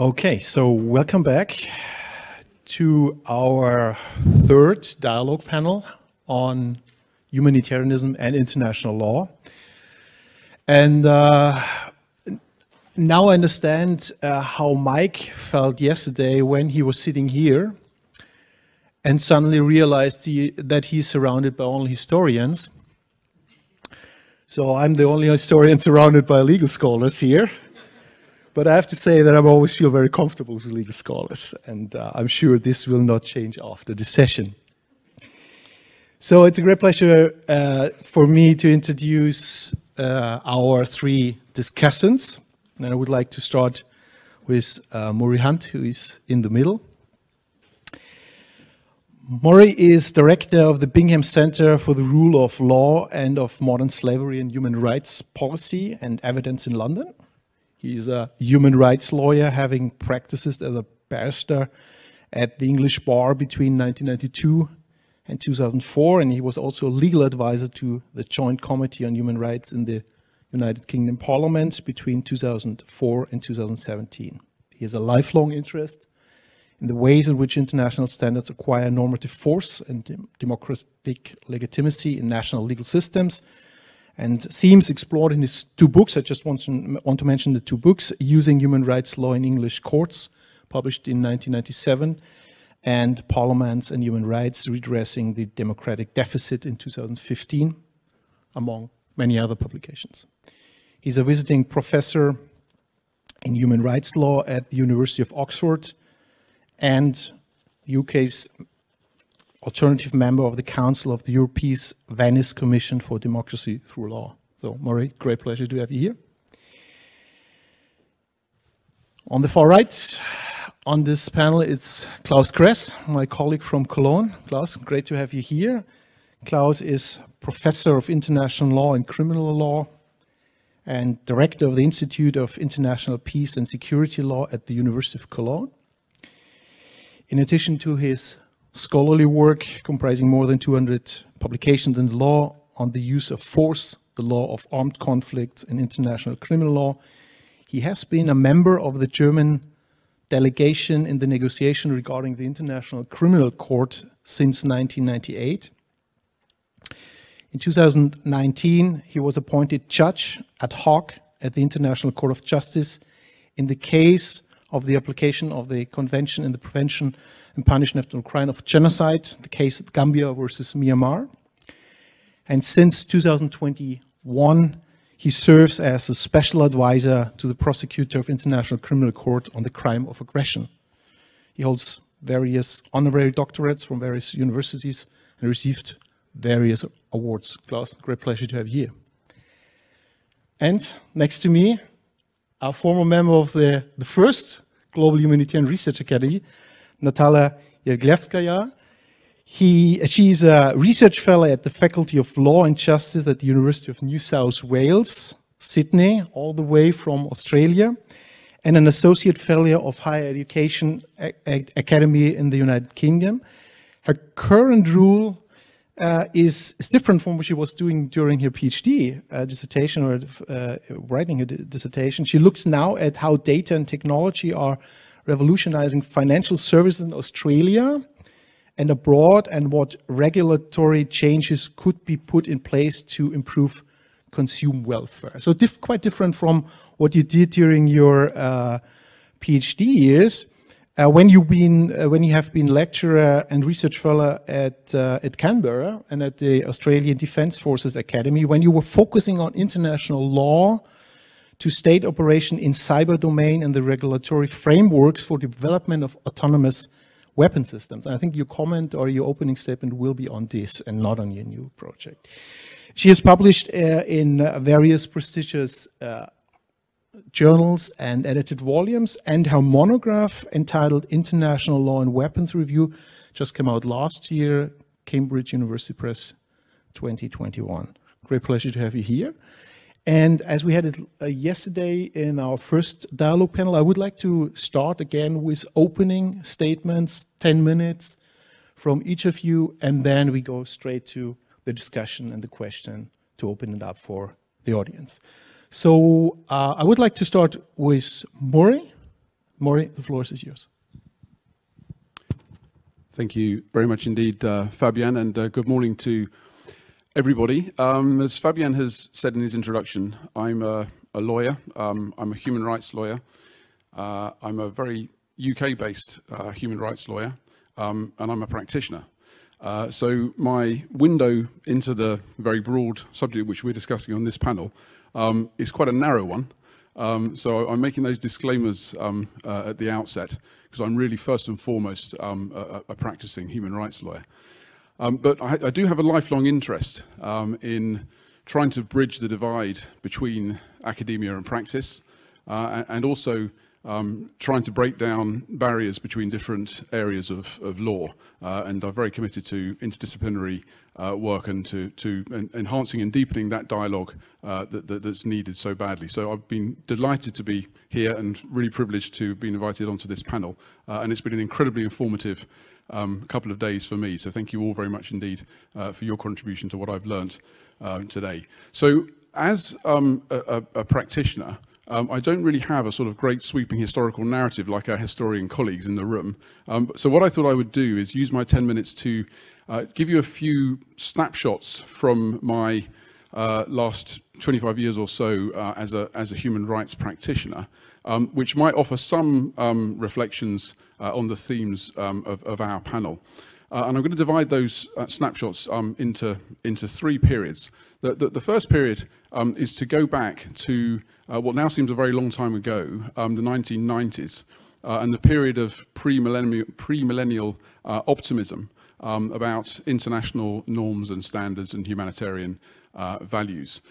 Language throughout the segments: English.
Okay, so welcome back to our third dialogue panel on humanitarianism and international law. And uh, now I understand uh, how Mike felt yesterday when he was sitting here and suddenly realized he, that he's surrounded by only historians. So I'm the only historian surrounded by legal scholars here. But I have to say that I always feel very comfortable with legal scholars, and uh, I'm sure this will not change after the session. So it's a great pleasure uh, for me to introduce uh, our three discussants. And I would like to start with uh, Murray Hunt, who is in the middle. Murray is director of the Bingham Center for the Rule of Law and of Modern Slavery and Human Rights Policy and Evidence in London. He's a human rights lawyer, having practiced as a barrister at the English bar between 1992 and 2004, and he was also a legal advisor to the Joint Committee on Human Rights in the United Kingdom Parliament between 2004 and 2017. He has a lifelong interest in the ways in which international standards acquire normative force and democratic legitimacy in national legal systems, and seems explored in his two books. I just want to, want to mention the two books, Using Human Rights Law in English Courts, published in 1997, and Parliaments and Human Rights, Redressing the Democratic Deficit in 2015, among many other publications. He's a visiting professor in human rights law at the University of Oxford and UK's alternative member of the Council of the Europe's Venice Commission for Democracy Through Law. So, Murray, great pleasure to have you here. On the far right, on this panel, it's Claus Kress, my colleague from Cologne. Claus, great to have you here. Claus is professor of international law and criminal law and director of the Institute of International Peace and Security Law at the University of Cologne. In addition to his scholarly work comprising more than 200 publications in the law on the use of force, the law of armed conflicts, and international criminal law. He has been a member of the German delegation in the negotiation regarding the International Criminal Court since 1998. In 2019, he was appointed judge ad hoc at the International Court of Justice in the case of the application of the Convention in the Prevention and Punishment of Crime of Genocide, the case Gambia versus Myanmar. And since 2021, he serves as a special advisor to the prosecutor of International Criminal Court on the crime of aggression. He holds various honorary doctorates from various universities and received various awards. Claus, great pleasure to have you here. And next to me, our former member of the, the first Global Humanitarian Research Academy, Natalia Jevglevskaja. He, uh, she's a research fellow at the Faculty of Law and Justice at the University of New South Wales, Sydney, all the way from Australia, and an associate fellow of Higher Education Academy in the United Kingdom. Her current role uh, is, is different from what she was doing during her PhD uh, dissertation or uh, writing her dissertation. She looks now at how data and technology are revolutionizing financial services in Australia and abroad and what regulatory changes could be put in place to improve consumer welfare. So diff quite different from what you did during your uh, PhD years. Uh, when you've been, uh, when you have been lecturer and research fellow at uh, at Canberra and at the Australian Defence Forces Academy, when you were focusing on international law to state operation in cyber domain and the regulatory frameworks for development of autonomous weapon systems. And I think your comment or your opening statement will be on this and not on your new project. She has published uh, in various prestigious uh, journals and edited volumes, and her monograph entitled International Law and Weapons Review just came out last year, Cambridge University Press 2021. Great pleasure to have you here. And as we had it uh, yesterday in our first dialogue panel, I would like to start again with opening statements, 10 minutes from each of you, and then we go straight to the discussion and the question to open it up for the audience. So uh, I would like to start with Murray. Maury, the floor is yours. Thank you very much indeed, uh, Fabian, and uh, good morning to everybody. Um, as Fabian has said in his introduction, I'm a, a lawyer. Um, I'm a human rights lawyer. Uh, I'm a very UK-based uh, human rights lawyer, um, and I'm a practitioner. Uh, so my window into the very broad subject which we're discussing on this panel um, is quite a narrow one. Um, so I'm making those disclaimers um, uh, at the outset because I'm really first and foremost um, a, a, practicing human rights lawyer. Um, but I, I, do have a lifelong interest um, in trying to bridge the divide between academia and practice uh, and also um, trying to break down barriers between different areas of, of law. Uh, and I'm very committed to interdisciplinary uh, work and to, to en enhancing and deepening that dialogue uh, that, that, that's needed so badly. So I've been delighted to be here and really privileged to be invited onto this panel. Uh, and it's been an incredibly informative um, couple of days for me. So thank you all very much indeed uh, for your contribution to what I've learned uh, today. So as um, a, a, practitioner, um, I don't really have a sort of great sweeping historical narrative like our historian colleagues in the room. Um, so what I thought I would do is use my 10 minutes to uh, give you a few snapshots from my uh, last 25 years or so uh, as, a, as a human rights practitioner, um, which might offer some um, reflections uh, on the themes um, of, of, our panel. Uh, and I'm going to divide those uh, snapshots um, into, into three periods. The, the, the first period um, is to go back to uh, what now seems a very long time ago, um, the 1990s, uh, and the period of pre-millennial, pre-millennial uh, optimism um, about international norms and standards and humanitarian uh, values.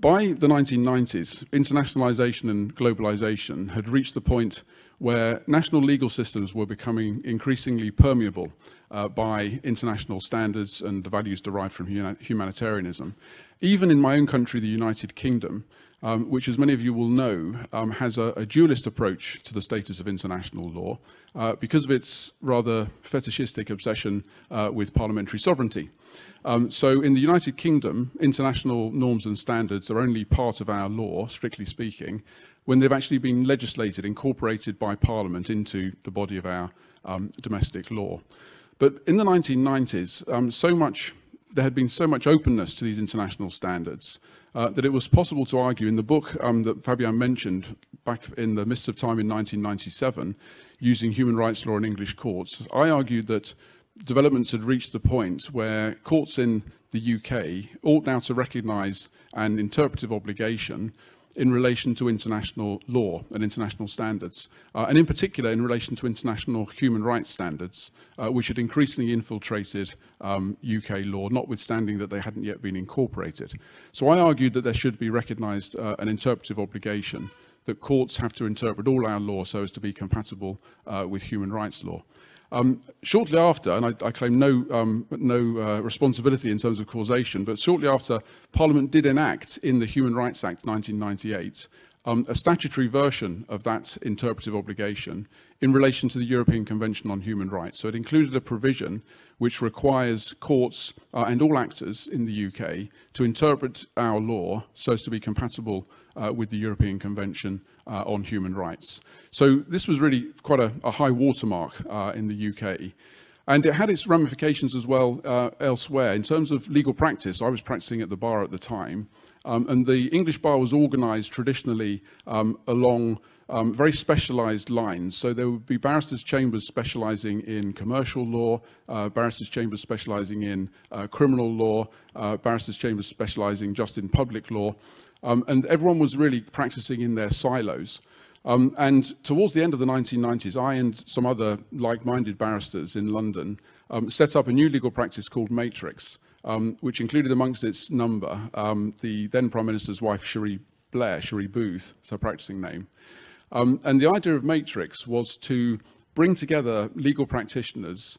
By the 1990s, internationalization and globalization had reached the point where national legal systems were becoming increasingly permeable uh, by international standards and the values derived from humanitarianism. Even in my own country, the United Kingdom, um, which as many of you will know, um, has a, a, dualist approach to the status of international law uh, because of its rather fetishistic obsession uh, with parliamentary sovereignty. Um, so in the United Kingdom, international norms and standards are only part of our law, strictly speaking, when they've actually been legislated, incorporated by Parliament into the body of our um, domestic law. But in the 1990s, um, so much there had been so much openness to these international standards uh, that it was possible to argue in the book um, that Fabian mentioned back in the midst of time in 1997, using human rights law in English courts, I argued that developments had reached the point where courts in the UK ought now to recognise an interpretive obligation in relation to international law and international standards, uh, and in particular in relation to international human rights standards, uh, which had increasingly infiltrated um, UK law, notwithstanding that they hadn't yet been incorporated. So I argued that there should be recognised uh, an interpretive obligation that courts have to interpret all our law so as to be compatible uh, with human rights law. Um, shortly after, and I, I claim no, um, no uh, responsibility in terms of causation, but shortly after, Parliament did enact in the Human Rights Act 1998 um, a statutory version of that interpretive obligation in relation to the European Convention on Human Rights. So it included a provision which requires courts uh, and all actors in the UK to interpret our law so as to be compatible uh, with the European Convention uh, on Human Rights. So this was really quite a, a high watermark uh, in the UK. And it had its ramifications as well uh, elsewhere. In terms of legal practice, I was practicing at the bar at the time, um, and the English bar was organized traditionally um, along um, very specialized lines. So there would be barristers' chambers specializing in commercial law, uh, barristers' chambers specializing in uh, criminal law, uh, barristers' chambers specializing just in public law. Um, and everyone was really practicing in their silos. Um, and towards the end of the 1990s, I and some other like-minded barristers in London um, set up a new legal practice called Matrix, um, which included amongst its number um, the then Prime Minister's wife, Cherie Blair, Cherie Booth, it's her practicing name. Um, and the idea of Matrix was to bring together legal practitioners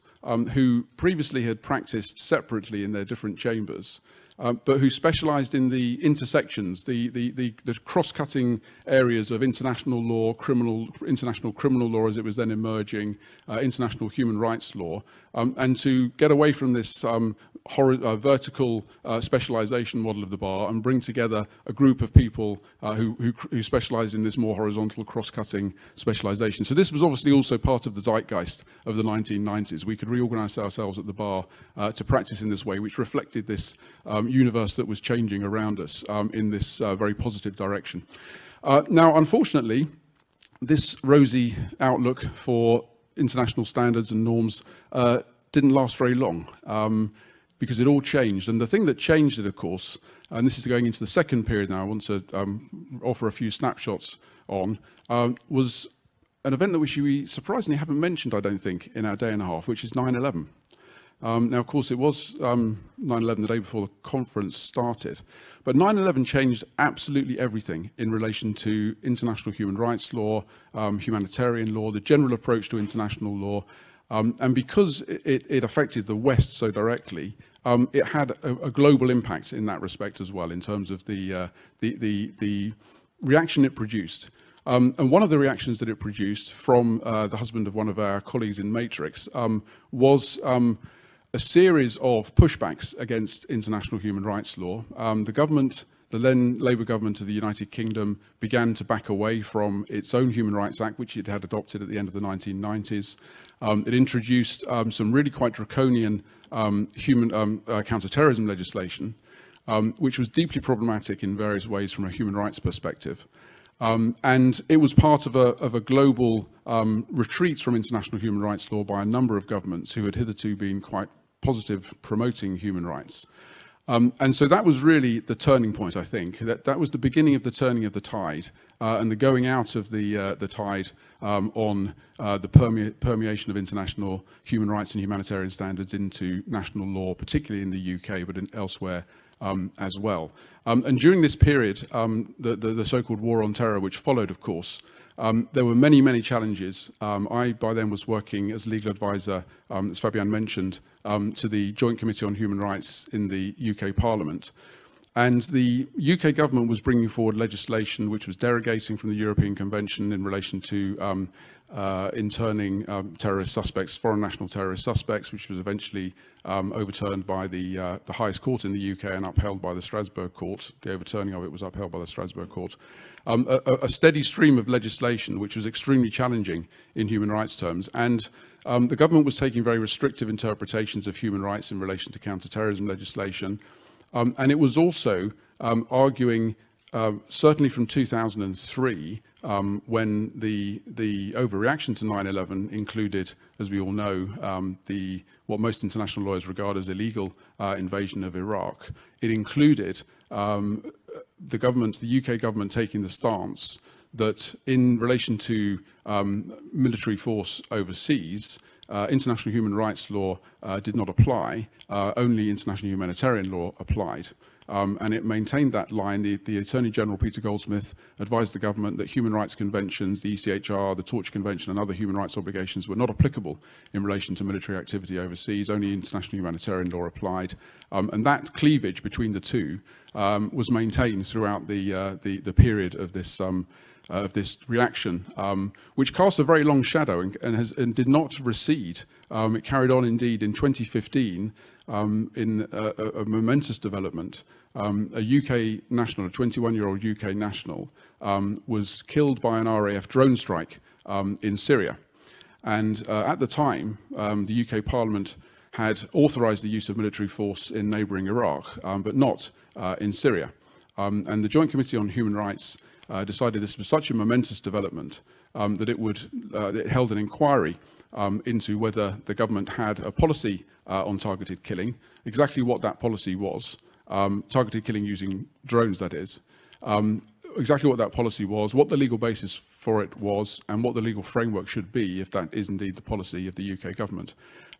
who previously had practiced separately in their different chambers um, but who specialized in the intersections, the, the, the, the cross-cutting areas of international law, criminal, international criminal law as it was then emerging, uh, international human rights law, um, and to get away from this um, uh, vertical uh, specialization model of the bar and bring together a group of people uh, who, who, who in this more horizontal cross-cutting specialization. So this was obviously also part of the zeitgeist of the 1990s. We could reorganize ourselves at the bar uh, to practice in this way, which reflected this um, universe that was changing around us um, in this uh, very positive direction. Uh, now, unfortunately, this rosy outlook for international standards and norms didn't last very long um, because it all changed. And the thing that changed it, of course, and this is going into the second period now, I want to um, offer a few snapshots on, um, was an event that we surprisingly haven't mentioned, I don't think, in our day and a half, which is 9 11. Um, now, of course, it was 9-11 um, the day before the conference started, but 9-11 changed absolutely everything in relation to international human rights law, um, humanitarian law, the general approach to international law, um, and because it, it, affected the West so directly, um, it had a, a, global impact in that respect as well, in terms of the, uh, the, the, the, reaction it produced. Um, and one of the reactions that it produced from uh, the husband of one of our colleagues in Matrix um, was um, a series of pushbacks against international human rights law. Um, the government, the then Labour government of the United Kingdom, began to back away from its own Human Rights Act, which it had adopted at the end of the 1990s. Um, it introduced um, some really quite draconian um, human um, uh, counterterrorism legislation, which was deeply problematic in various ways from a human rights perspective. Um, and it was part of a, of a global um, retreat from international human rights law by a number of governments who had hitherto been quite positive promoting human rights. Um, and so that was really the turning point, I think. That, that was the beginning of the turning of the tide uh, and the going out of the, uh, the tide um, on uh, the permeation of international human rights and humanitarian standards into national law, particularly in the UK, but in, elsewhere um, as well. Um, and during this period, um, the, the, the so-called war on terror, which followed, of course, um, there were many, many challenges. Um, I, by then, was working as legal advisor, um, as Fabian mentioned, um, to the Joint Committee on Human Rights in the UK Parliament. And the UK government was bringing forward legislation which was derogating from the European Convention in relation to um, uh, interning um, terrorist suspects, foreign national terrorist suspects, which was eventually um, overturned by the, uh, the highest court in the UK and upheld by the Strasbourg court. The overturning of it was upheld by the Strasbourg court. Um, a, a, steady stream of legislation, which was extremely challenging in human rights terms. And um, the government was taking very restrictive interpretations of human rights in relation to counterterrorism legislation. Um, and it was also um, arguing um, certainly from 2003, um, when the the overreaction to 9/11 included, as we all know, um, the what most international lawyers regard as illegal uh, invasion of Iraq. It included the government, the UK government, taking the stance that in relation to military force overseas, uh, international human rights law uh, did not apply, uh, only international humanitarian law applied. Um, and it maintained that line. The, the, Attorney General, Peter Goldsmith, advised the government that human rights conventions, the ECHR, the Torture Convention, and other human rights obligations were not applicable in relation to military activity overseas. Only international humanitarian law applied. Um, and that cleavage between the two um, was maintained throughout the, uh, the, the, period of this um, uh, of this reaction, um, which cast a very long shadow and, and, has, and did not recede. Um, it carried on indeed in 2015 um, in a, a, momentous development. Um, a UK national, a 21-year-old UK national, um, was killed by an RAF drone strike um, in Syria. And uh, at the time, the UK Parliament had authorized the use of military force in neighboring Iraq, but not uh, in Syria. and the Joint Committee on Human Rights uh, decided this was such a momentous development um, that it would uh, it held an inquiry um, into whether the government had a policy uh, on targeted killing, exactly what that policy was, um, targeted killing using drones, that is, um, exactly what that policy was, what the legal basis for it was, and what the legal framework should be if that is indeed the policy of the UK government.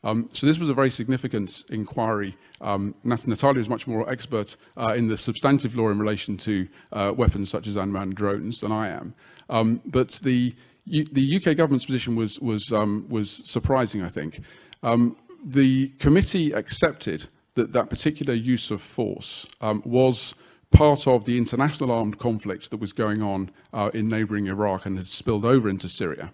Um, so this was a very significant inquiry. Um, Natalia is much more expert uh, in the substantive law in relation to uh, weapons such as unmanned drones than I am. Um, but the, U the UK government's position was, was, um, was surprising, I think. Um, the committee accepted that that particular use of force um, was part of the international armed conflict that was going on uh, in neighboring Iraq and had spilled over into Syria.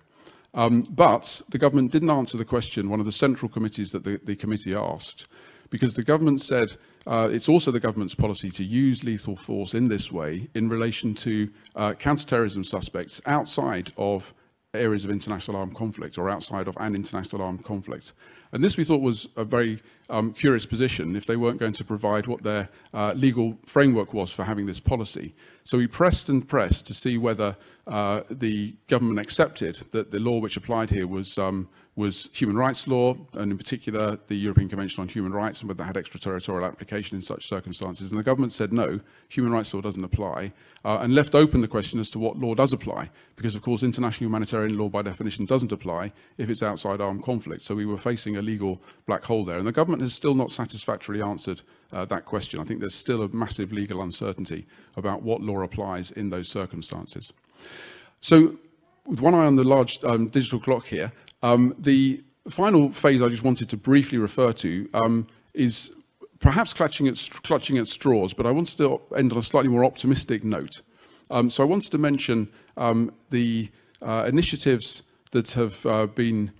Um, but the government didn't answer the question, one of the central committees that the, the committee asked, because the government said uh, it's also the government's policy to use lethal force in this way in relation to uh, counterterrorism suspects outside of areas of international armed conflict or outside of an international armed conflict. And this we thought was a very um, curious position if they weren't going to provide what their uh, legal framework was for having this policy. So we pressed and pressed to see whether uh, the government accepted that the law which applied here was um, was human rights law, and in particular the European Convention on Human Rights, and whether that had extraterritorial application in such circumstances. And the government said no, human rights law doesn't apply, uh, and left open the question as to what law does apply, because of course international humanitarian law by definition doesn't apply if it's outside armed conflict. So we were facing a legal black hole there, and the government has still not satisfactorily answered uh, that question. I think there's still a massive legal uncertainty about what law applies in those circumstances. So with one eye on the large um, digital clock here, um, the final phase I just wanted to briefly refer to um, is perhaps clutching at, clutching at straws, but I wanted to end on a slightly more optimistic note. Um, so I wanted to mention um, the uh, initiatives that have uh, been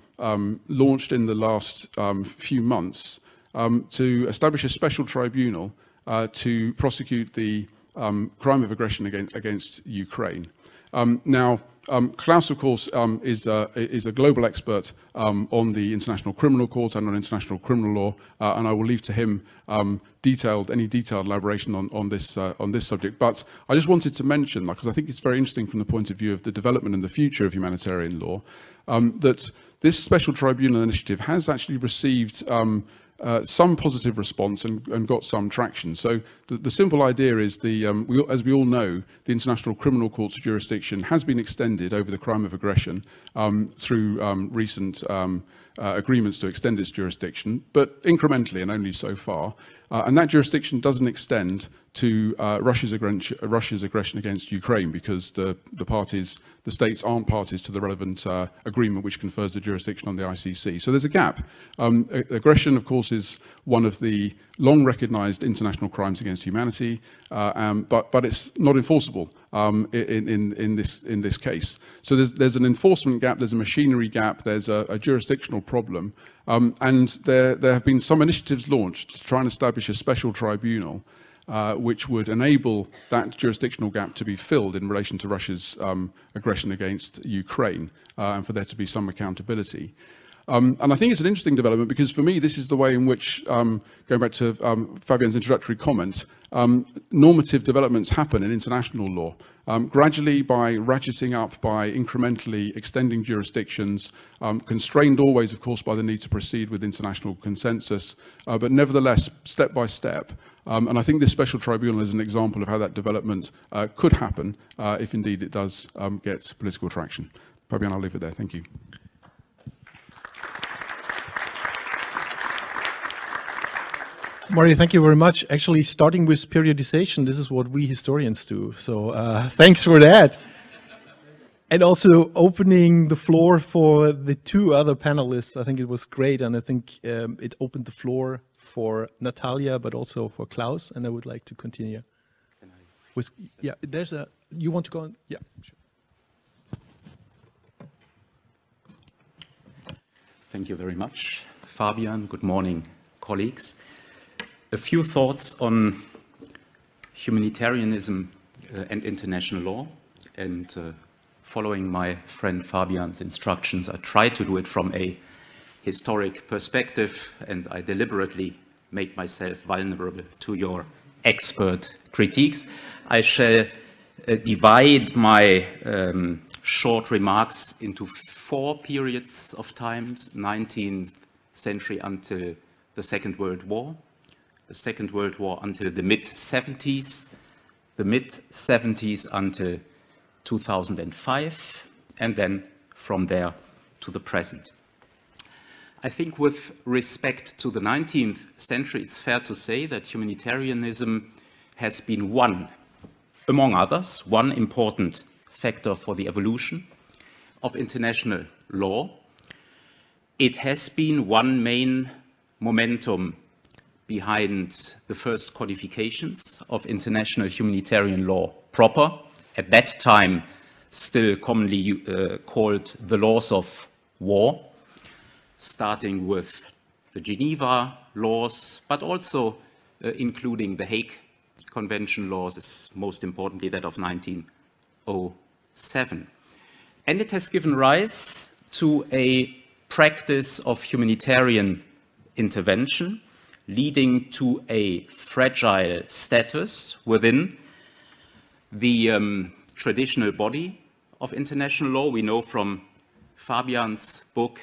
launched in the last um, few months um, to establish a special tribunal uh, to prosecute the um, crime of aggression against, against Ukraine. Um, now, um, Claus, of course, um, is, is a global expert um, on the International Criminal Court and on international criminal law, uh, and I will leave to him um, detailed any detailed elaboration on, on, this, uh, on this subject. But I just wanted to mention, because I think it's very interesting from the point of view of the development and the future of humanitarian law, um, that this special tribunal initiative has actually received um, uh, some positive response and, and, got some traction. So the, the simple idea is, the, um, we, as we all know, the International Criminal Court's jurisdiction has been extended over the crime of aggression um, through um, recent um, uh, agreements to extend its jurisdiction, but incrementally and only so far. Uh, and that jurisdiction doesn't extend to uh, Russia's, aggression, Russia's aggression against Ukraine because the, the parties, the states aren't parties to the relevant uh, agreement which confers the jurisdiction on the ICC. So there's a gap. Um, aggression, of course, is one of the long recognized international crimes against humanity, uh, um, but, but it's not enforceable um, in, in, in, this, in this case. So there's, there's an enforcement gap, there's a machinery gap, there's a, a jurisdictional problem, um, and there, there have been some initiatives launched to try and establish a special tribunal uh, which would enable that jurisdictional gap to be filled in relation to Russia's um, aggression against Ukraine uh, and for there to be some accountability. Um, and I think it's an interesting development because for me, this is the way in which, um, going back to um, Fabian's introductory comment, um, normative developments happen in international law. Um, gradually, by ratcheting up, by incrementally extending jurisdictions, constrained always, of course, by the need to proceed with international consensus, uh, but nevertheless, step by step. And I think this special tribunal is an example of how that development uh, could happen uh, if indeed it does get political traction. Fabian, I'll leave it there. Thank you. Mario, thank you very much. Actually, starting with periodization, this is what we historians do. So uh, thanks for that. And also opening the floor for the two other panelists. I think it was great. And I think um, it opened the floor for Natalia, but also for Claus. And I would like to continue. With, yeah, there's a, you want to go on? Yeah, sure. Thank you very much, Fabian. Good morning, colleagues a few thoughts on humanitarianism uh, and international law. And uh, following my friend Fabian's instructions, I try to do it from a historic perspective, and I deliberately make myself vulnerable to your expert critiques. I shall uh, divide my um, short remarks into four periods of times 19th century until the Second World War, the Second World War until the mid 70s, the mid 70s until 2005, and then from there to the present. I think with respect to the 19th century, it's fair to say that humanitarianism has been one, among others, one important factor for the evolution of international law. It has been one main momentum behind the first codifications of international humanitarian law proper, at that time still commonly uh, called the laws of war, starting with the Geneva laws, but also uh, including the Hague Convention laws, is most importantly that of 1907. And it has given rise to a practice of humanitarian intervention, leading to a fragile status within the um, traditional body of international law. We know from Fabian's book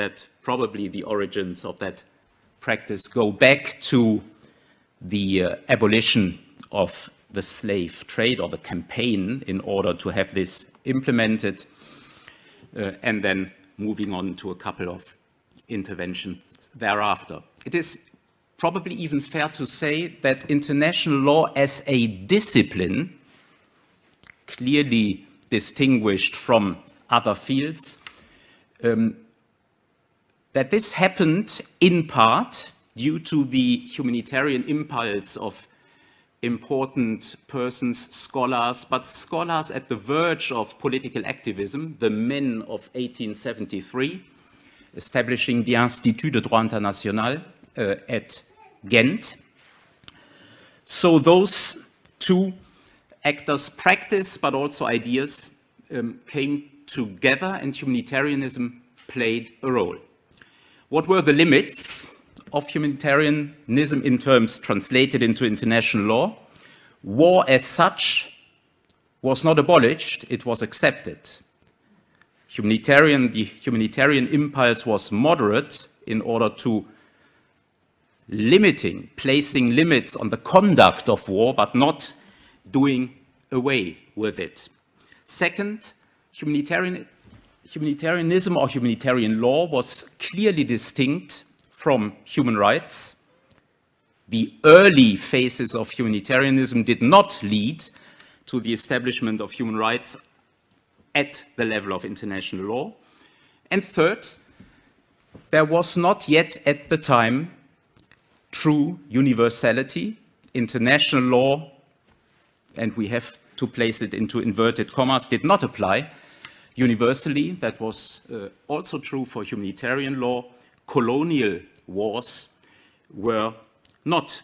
that probably the origins of that practice go back to the uh, abolition of the slave trade or the campaign in order to have this implemented, uh, and then moving on to a couple of interventions thereafter. It is probably even fair to say that international law as a discipline, clearly distinguished from other fields, um, that this happened in part due to the humanitarian impulse of important persons, scholars, but scholars at the verge of political activism, the men of 1873, establishing the Institut de droit international uh, at Ghent. So those two actors' practice, but also ideas, um, came together and humanitarianism played a role. What were the limits of humanitarianism in terms translated into international law? War as such was not abolished, it was accepted. Humanitarian, the humanitarian impulse was moderate in order to limiting, placing limits on the conduct of war, but not doing away with it. Second, humanitarian humanitarianism or humanitarian law was clearly distinct from human rights. The early phases of humanitarianism did not lead to the establishment of human rights at the level of international law. And third, there was not yet at the time true universality. International law, and we have to place it into inverted commas, did not apply universally. That was uh, also true for humanitarian law. Colonial wars were not,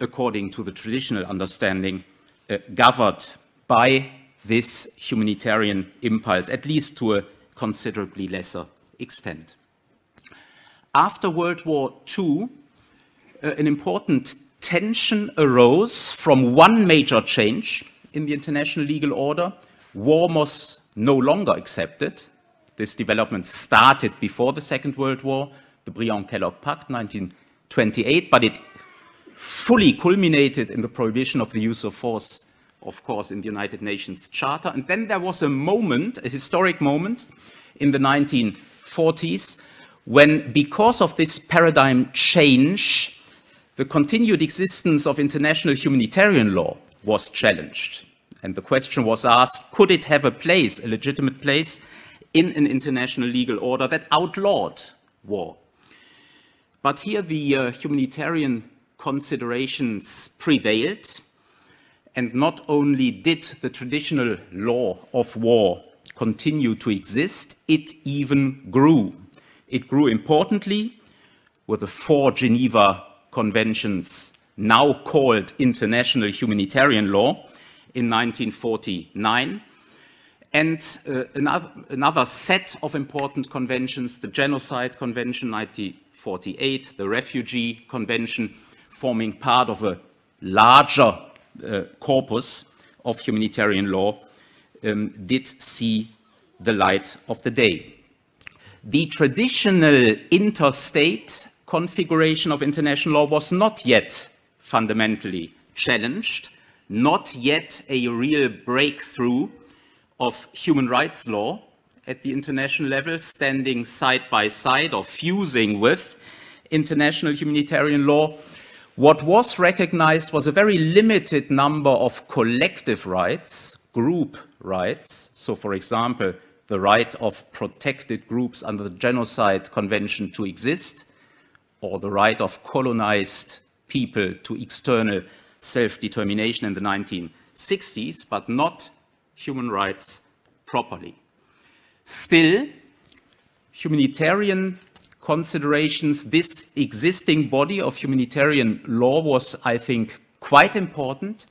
according to the traditional understanding, uh, governed by this humanitarian impulse, at least to a considerably lesser extent. After World War II, uh, an important tension arose from one major change in the international legal order. War was no longer accepted. This development started before the Second World War, the Briand-Kellogg Pact, 1928, but it fully culminated in the prohibition of the use of force, of course, in the United Nations Charter. And then there was a moment, a historic moment, in the 1940s, when, because of this paradigm change, the continued existence of international humanitarian law was challenged. And the question was asked, could it have a place, a legitimate place, in an international legal order that outlawed war? But here the uh, humanitarian considerations prevailed, and not only did the traditional law of war continue to exist, it even grew. It grew importantly with the four Geneva Conventions, now called international humanitarian law, in 1949. And uh, another, another, set of important conventions, the Genocide Convention 1948, the Refugee Convention, forming part of a larger uh, corpus of humanitarian law, um, did see the light of the day. The traditional interstate configuration of international law was not yet fundamentally challenged, not yet a real breakthrough of human rights law at the international level, standing side by side or fusing with international humanitarian law. What was recognized was a very limited number of collective rights, group rights. So, for example, the right of protected groups under the Genocide Convention to exist, or the right of colonized people to external self-determination in the 1960s, but not human rights properly. Still, humanitarian considerations, this existing body of humanitarian law was, I think, quite important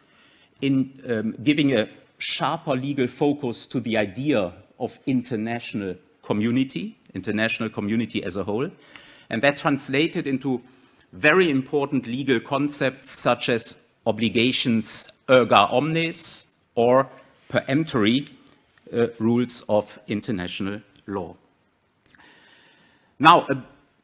in um, giving a sharper legal focus to the idea of international community, international community as a whole. And that translated into very important legal concepts such as obligations erga omnes or peremptory uh, rules of international law. Now, a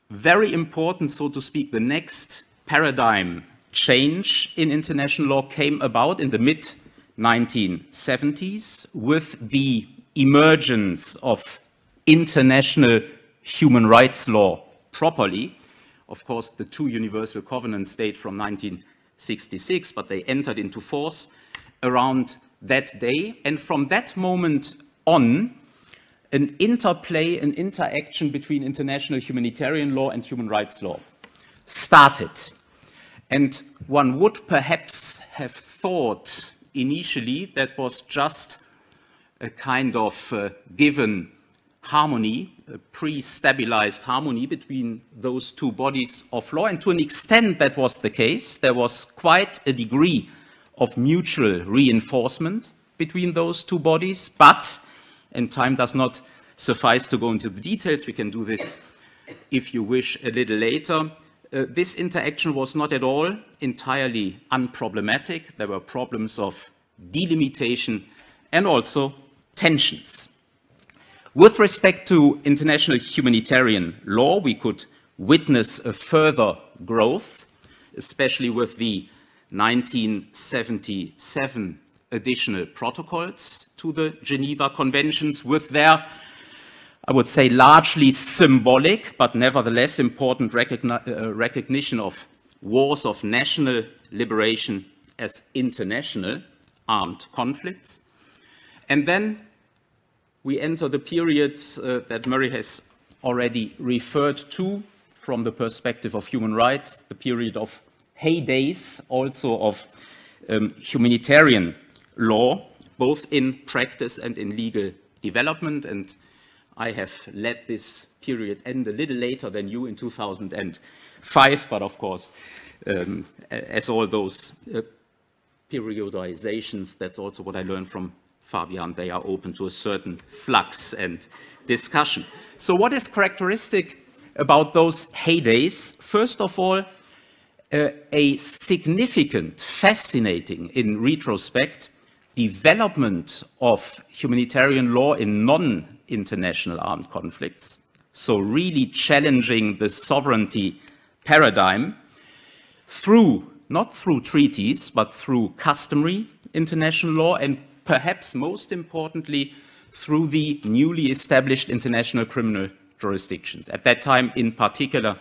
very important, so to speak, the next paradigm change in international law came about in the mid 1970s with the emergence of international human rights law properly. Of course, the two universal covenants date from 1966, but they entered into force around that day. And from that moment on, an interplay, an interaction between international humanitarian law and human rights law started. And one would perhaps have thought initially that was just a kind of uh, given harmony, a pre-stabilized harmony between those two bodies of law. And to an extent that was the case. There was quite a degree of mutual reinforcement between those two bodies, but and time does not suffice to go into the details. We can do this, if you wish, a little later. Uh, this interaction was not at all entirely unproblematic. There were problems of delimitation and also tensions. With respect to international humanitarian law, we could witness a further growth, especially with the 1977 additional protocols to the Geneva Conventions with their, I would say, largely symbolic, but nevertheless important recogni uh, recognition of wars of national liberation as international armed conflicts. And then we enter the period uh, that Murray has already referred to from the perspective of human rights, the period of heydays also of um, humanitarian law, both in practice and in legal development. And I have let this period end a little later than you in 2005, but of course, um, as all those uh, periodizations, that's also what I learned from Fabian, they are open to a certain flux and discussion. So what is characteristic about those heydays? First of all, uh, a significant, fascinating in retrospect, development of humanitarian law in non-international armed conflicts. So really challenging the sovereignty paradigm through, not through treaties, but through customary international law and perhaps most importantly through the newly established international criminal jurisdictions. At that time, in particular,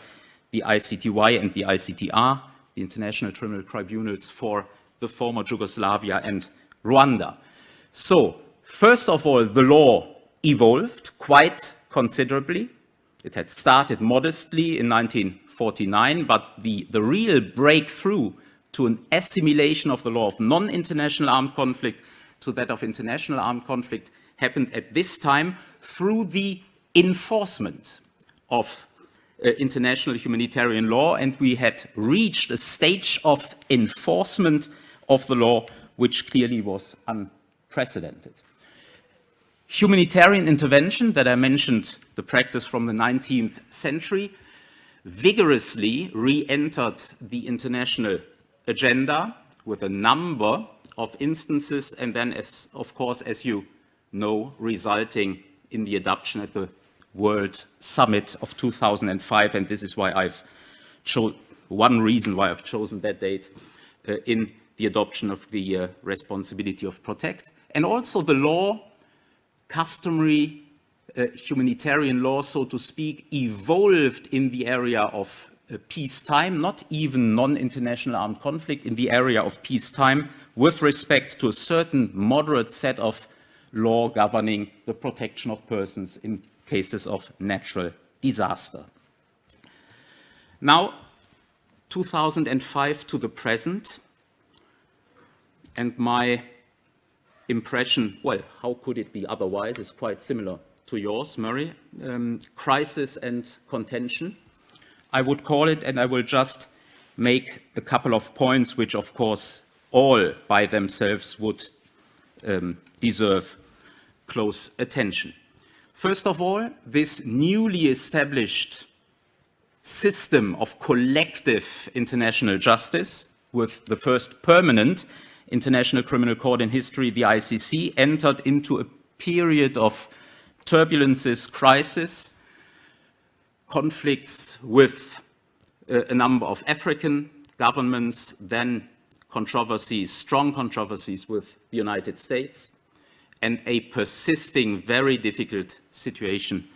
the ICTY and the ICTR, the International Criminal Tribunals for the former Yugoslavia and Rwanda. So, first of all, the law evolved quite considerably. It had started modestly in 1949, but the, the real breakthrough to an assimilation of the law of non-international armed conflict to that of international armed conflict happened at this time through the enforcement of uh, international humanitarian law, and we had reached a stage of enforcement of the law which clearly was unprecedented. Humanitarian intervention that I mentioned, the practice from the 19th century, vigorously re-entered the international agenda with a number of instances, and then, as, of course, as you know, resulting in the adoption at the World Summit of 2005, and this is why I've chosen one reason why I've chosen that date uh, in the adoption of the uh, responsibility of protect, and also the law, customary uh, humanitarian law, so to speak, evolved in the area of uh, peacetime, not even non-international armed conflict, in the area of peacetime, with respect to a certain moderate set of law governing the protection of persons in cases of natural disaster. Now, 2005 to the present, and my impression, well, how could it be otherwise, is quite similar to yours, Murray, um, crisis and contention. I would call it, and I will just make a couple of points, which of course all by themselves would um, deserve close attention. First of all, this newly established system of collective international justice, with the first permanent International Criminal Court in history, the ICC, entered into a period of turbulences, crisis, conflicts with uh, a number of African governments, then controversies, strong controversies with the United States, and a persisting, very difficult situation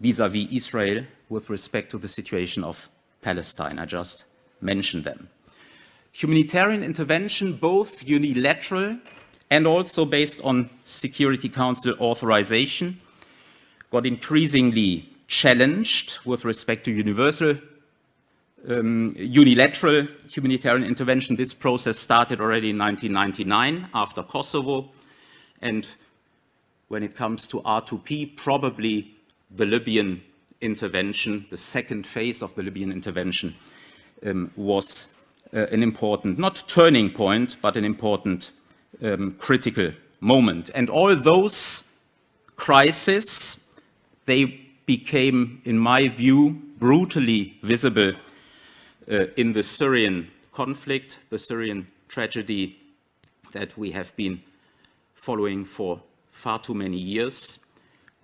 vis-à-vis Israel with respect to the situation of Palestine. I just mentioned them. Humanitarian intervention, both unilateral and also based on Security Council authorization, got increasingly challenged with respect to universal um, unilateral humanitarian intervention. This process started already in 1999 after Kosovo. And when it comes to R2P, probably the Libyan intervention, the second phase of the Libyan intervention, um, was uh, an important, not turning point, but an important um, critical moment. And all those crises, they became, in my view, brutally visible in the Syrian conflict, the Syrian tragedy that we have been following for far too many years,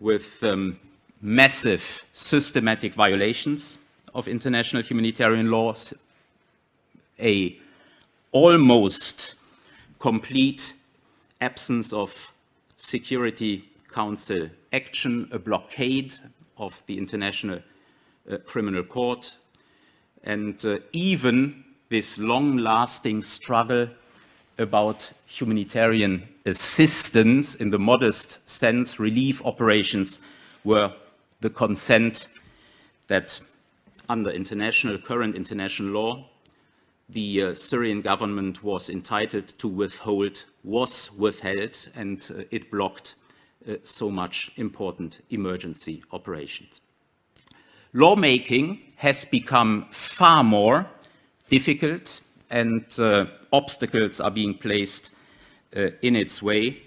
with um, massive systematic violations of international humanitarian laws, a almost complete absence of Security Council action, a blockade of the International uh, Criminal Court, and uh, even this long-lasting struggle about humanitarian assistance in the modest sense, relief operations, were the consent that under international, current international law, the uh, Syrian government was entitled to withhold, was withheld, and uh, it blocked uh, so much important emergency operations. Lawmaking has become far more difficult and uh, obstacles are being placed uh, in its way.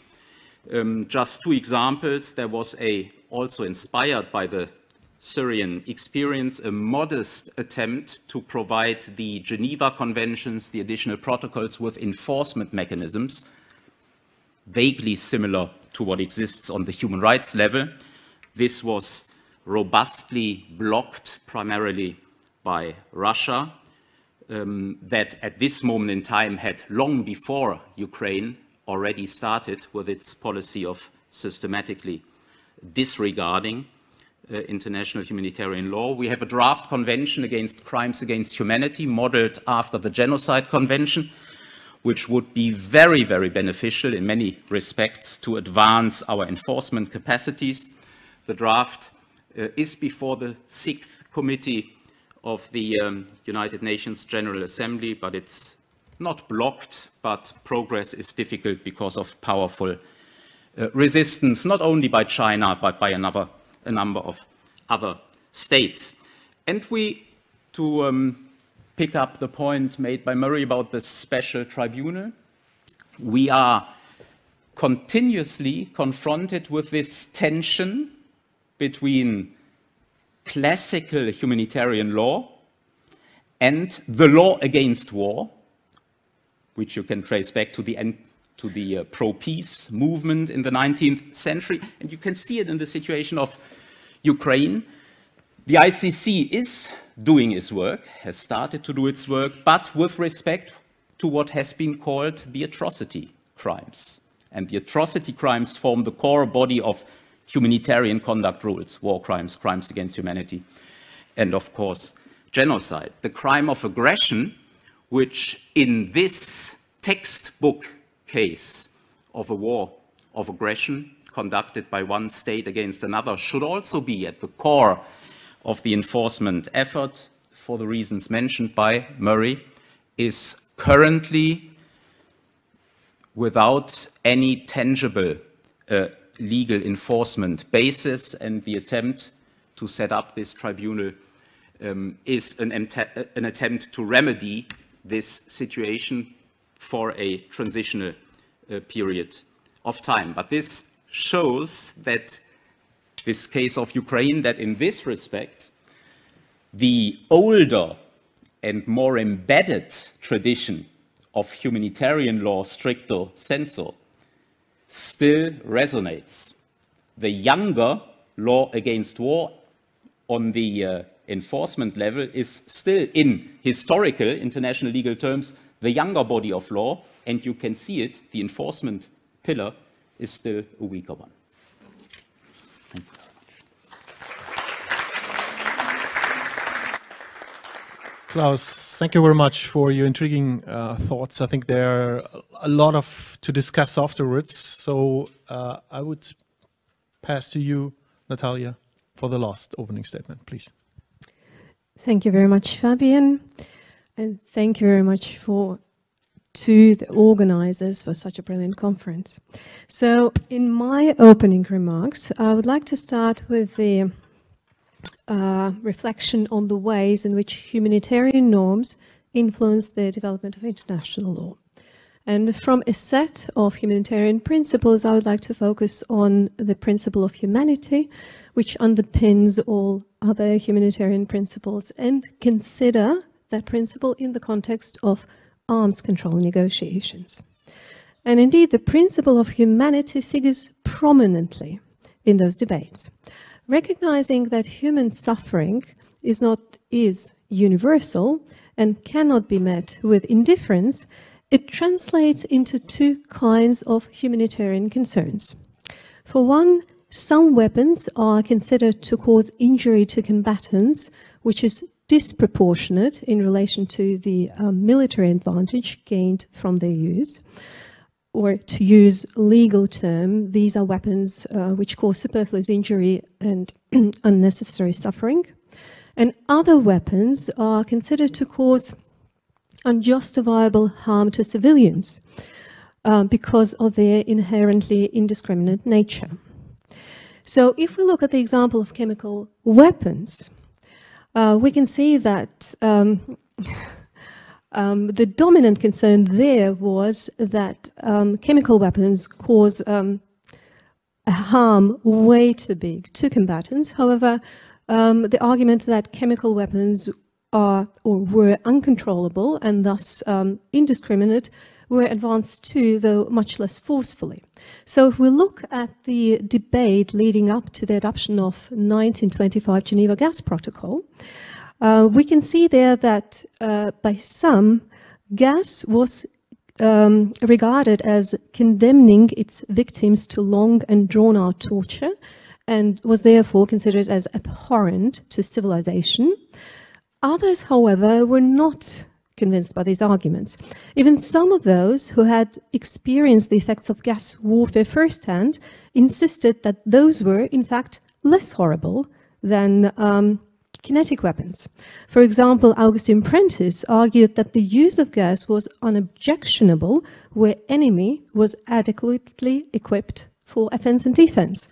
Um, just two examples. There was a, also inspired by the Syrian experience, a modest attempt to provide the Geneva Conventions, the additional protocols with enforcement mechanisms, vaguely similar to what exists on the human rights level. This was robustly blocked primarily by Russia, um, that at this moment in time had long before Ukraine already started with its policy of systematically disregarding uh, international humanitarian law. We have a draft convention against crimes against humanity modeled after the Genocide Convention, which would be very, very beneficial in many respects to advance our enforcement capacities. The draft is before the sixth committee of the um, United Nations General Assembly, but it's not blocked, but progress is difficult because of powerful uh, resistance, not only by China, but by another, a number of other states. And we, to um, pick up the point made by Murray about the special tribunal, we are continuously confronted with this tension between classical humanitarian law and the law against war, which you can trace back to the, to the uh, pro-peace movement in the 19th century. And you can see it in the situation of Ukraine. The ICC is doing its work, has started to do its work, but with respect to what has been called the atrocity crimes. And the atrocity crimes form the core body of humanitarian conduct rules, war crimes, crimes against humanity, and of course, genocide. The crime of aggression, which in this textbook case of a war of aggression conducted by one state against another, should also be at the core of the enforcement effort for the reasons mentioned by Murray, is currently without any tangible uh, legal enforcement basis, and the attempt to set up this tribunal um, is an, an, attempt to remedy this situation for a transitional uh, period of time. But this shows that this case of Ukraine, that in this respect, the older and more embedded tradition of humanitarian law stricto sensu still resonates. The younger law against war on the uh, enforcement level is still, in historical international legal terms, the younger body of law, and you can see it, the enforcement pillar is still a weaker one. Claus, thank you very much for your intriguing uh, thoughts. I think there are a lot of to discuss afterwards. So uh, I would pass to you, Natalia, for the last opening statement, please. Thank you very much, Fabian, and thank you very much for to the organizers for such a brilliant conference. So, in my opening remarks, I would like to start with the uh, reflection on the ways in which humanitarian norms influence the development of international law. And from a set of humanitarian principles, I would like to focus on the principle of humanity, which underpins all other humanitarian principles, and consider that principle in the context of arms control negotiations. And indeed, the principle of humanity figures prominently in those debates recognizing that human suffering is not is universal and cannot be met with indifference, it translates into two kinds of humanitarian concerns. For one, some weapons are considered to cause injury to combatants, which is disproportionate in relation to the um, military advantage gained from their use or to use legal term, these are weapons uh, which cause superfluous injury and unnecessary suffering. And other weapons are considered to cause unjustifiable harm to civilians uh, because of their inherently indiscriminate nature. So if we look at the example of chemical weapons, uh, we can see that um, Um, the dominant concern there was that um, chemical weapons cause um, harm way too big to combatants. However, um, the argument that chemical weapons are or were uncontrollable and thus um, indiscriminate were advanced too, though much less forcefully. So if we look at the debate leading up to the adoption of 1925 Geneva Gas Protocol, uh, we can see there that uh, by some, gas was um, regarded as condemning its victims to long and drawn out torture and was therefore considered as abhorrent to civilization. Others, however, were not convinced by these arguments. Even some of those who had experienced the effects of gas warfare firsthand insisted that those were, in fact, less horrible than um, kinetic weapons. For example, Augustin Prentiss argued that the use of gas was unobjectionable where enemy was adequately equipped for offense and defense.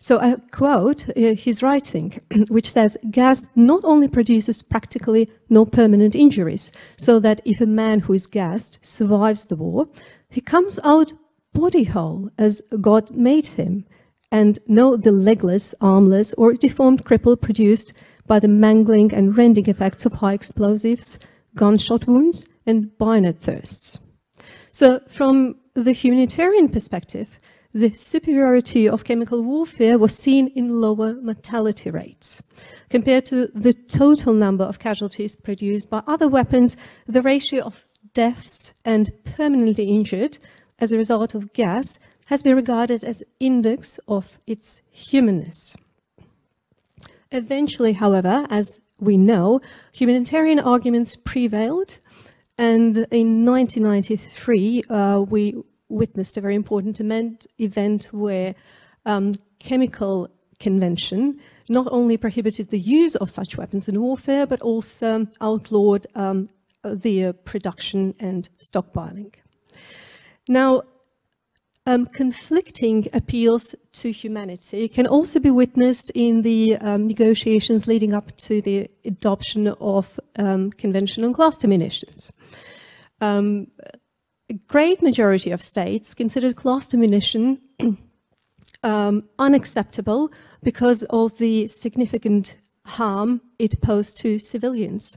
So I quote uh, his writing, which says, gas not only produces practically no permanent injuries, so that if a man who is gassed survives the war, he comes out body whole as God made him, and no the legless, armless, or deformed cripple produced by the mangling and rending effects of high explosives, gunshot wounds, and bayonet thrusts. So, from the humanitarian perspective, the superiority of chemical warfare was seen in lower mortality rates. Compared to the total number of casualties produced by other weapons, the ratio of deaths and permanently injured as a result of gas has been regarded as index of its humanness. Eventually, however, as we know, humanitarian arguments prevailed, and in 1993 uh, we witnessed a very important event where um, chemical convention not only prohibited the use of such weapons in warfare, but also outlawed um, the production and stockpiling. Now, um, conflicting appeals to humanity can also be witnessed in the um, negotiations leading up to the adoption of um, Convention on Cluster Munitions. Um, a great majority of states considered cluster munition unacceptable because of the significant harm it posed to civilians.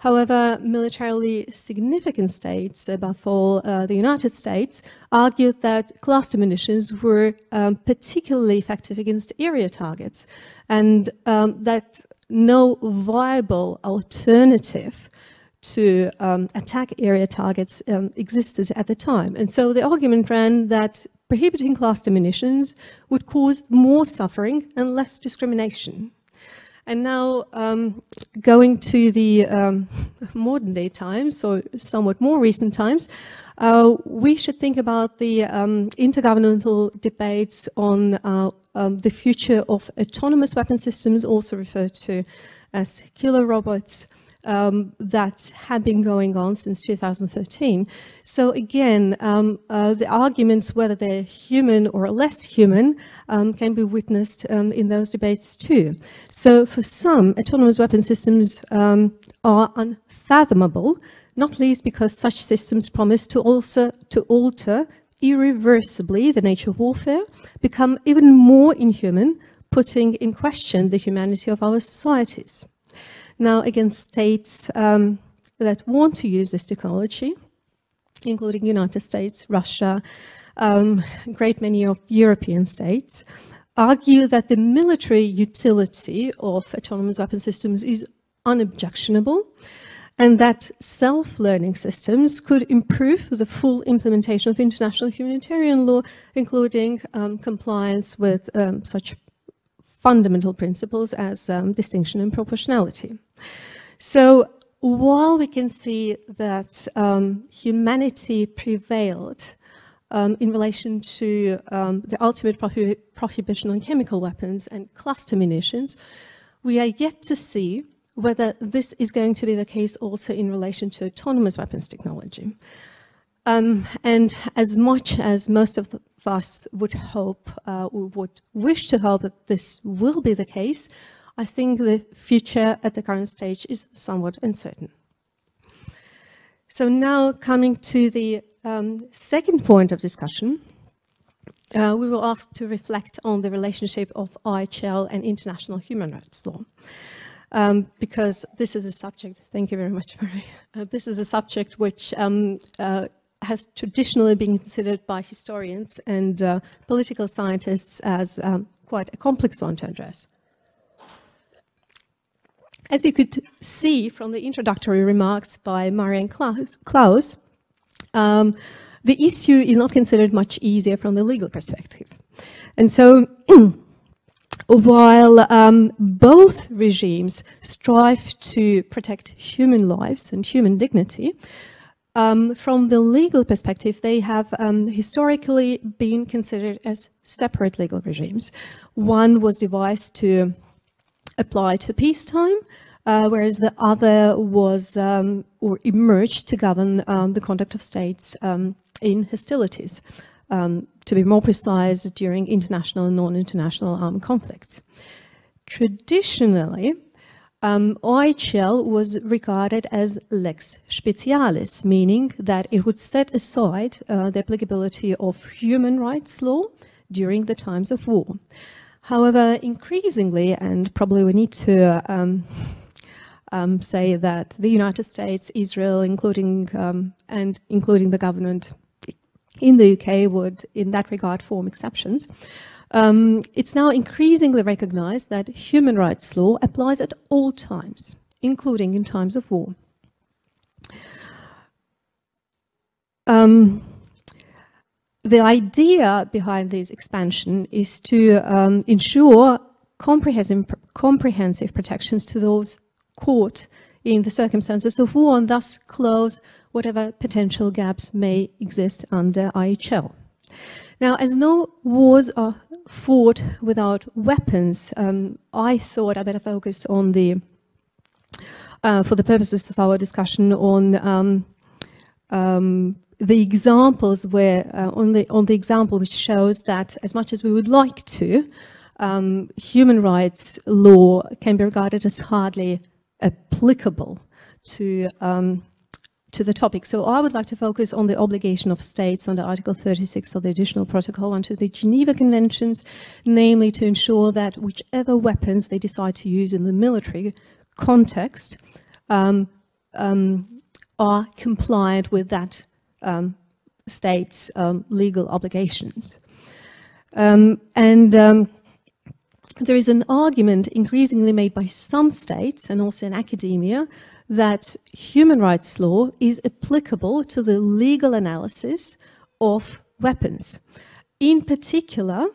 However, militarily significant states, above all uh, the United States, argued that cluster munitions were um, particularly effective against area targets and um, that no viable alternative to um, attack area targets um, existed at the time. And so the argument ran that prohibiting cluster munitions would cause more suffering and less discrimination. And now um, going to the um, modern day times, or somewhat more recent times, uh, we should think about the um, intergovernmental debates on uh, um, the future of autonomous weapon systems, also referred to as killer robots, um, that have been going on since 2013. So again, um, uh, the arguments whether they're human or less human um, can be witnessed um, in those debates too. So for some, autonomous weapon systems um, are unfathomable, not least because such systems promise to also to alter irreversibly the nature of warfare, become even more inhuman, putting in question the humanity of our societies now against states um, that want to use this technology, including United States, Russia, um, great many of European states, argue that the military utility of autonomous weapon systems is unobjectionable and that self-learning systems could improve the full implementation of international humanitarian law, including um, compliance with um, such fundamental principles as um, distinction and proportionality. So while we can see that um, humanity prevailed um, in relation to um, the ultimate prohi prohibition on chemical weapons and cluster munitions, we are yet to see whether this is going to be the case also in relation to autonomous weapons technology. Um, and as much as most of us would hope, uh, would wish to hope that this will be the case, I think the future at the current stage is somewhat uncertain. So now coming to the um, second point of discussion, uh, we will ask to reflect on the relationship of IHL and international human rights law. Um, because this is a subject, thank you very much, Mary. Uh, this is a subject which um, uh, has traditionally been considered by historians and uh, political scientists as um, quite a complex one to address. As you could see from the introductory remarks by Marianne Claus, Claus um, the issue is not considered much easier from the legal perspective. And so while um, both regimes strive to protect human lives and human dignity, um, from the legal perspective, they have um, historically been considered as separate legal regimes. One was devised to apply to peacetime, uh, whereas the other was um, or emerged to govern um, the conduct of states um, in hostilities. Um, to be more precise, during international and non-international armed conflicts. Traditionally, um, OIHL was regarded as lex specialis, meaning that it would set aside uh, the applicability of human rights law during the times of war. However, increasingly, and probably we need to um, um, say that the United States, Israel, including um, and including the government in the UK, would, in that regard, form exceptions. Um, it's now increasingly recognized that human rights law applies at all times, including in times of war. Um, the idea behind this expansion is to um, ensure comprehensive, comprehensive protections to those caught in the circumstances of war and thus close whatever potential gaps may exist under IHL. Now, as no wars are fought without weapons, um, I thought I better focus on the, uh, for the purposes of our discussion, on um, um, the examples where uh, on the on the example which shows that as much as we would like to, um, human rights law can be regarded as hardly applicable to um, to the topic. So I would like to focus on the obligation of states under Article 36 of the Additional Protocol onto the Geneva Conventions, namely to ensure that whichever weapons they decide to use in the military context um, um, are compliant with that um, state's um, legal obligations. Um, and um, there is an argument increasingly made by some states and also in academia that human rights law is applicable to the legal analysis of weapons. In particular,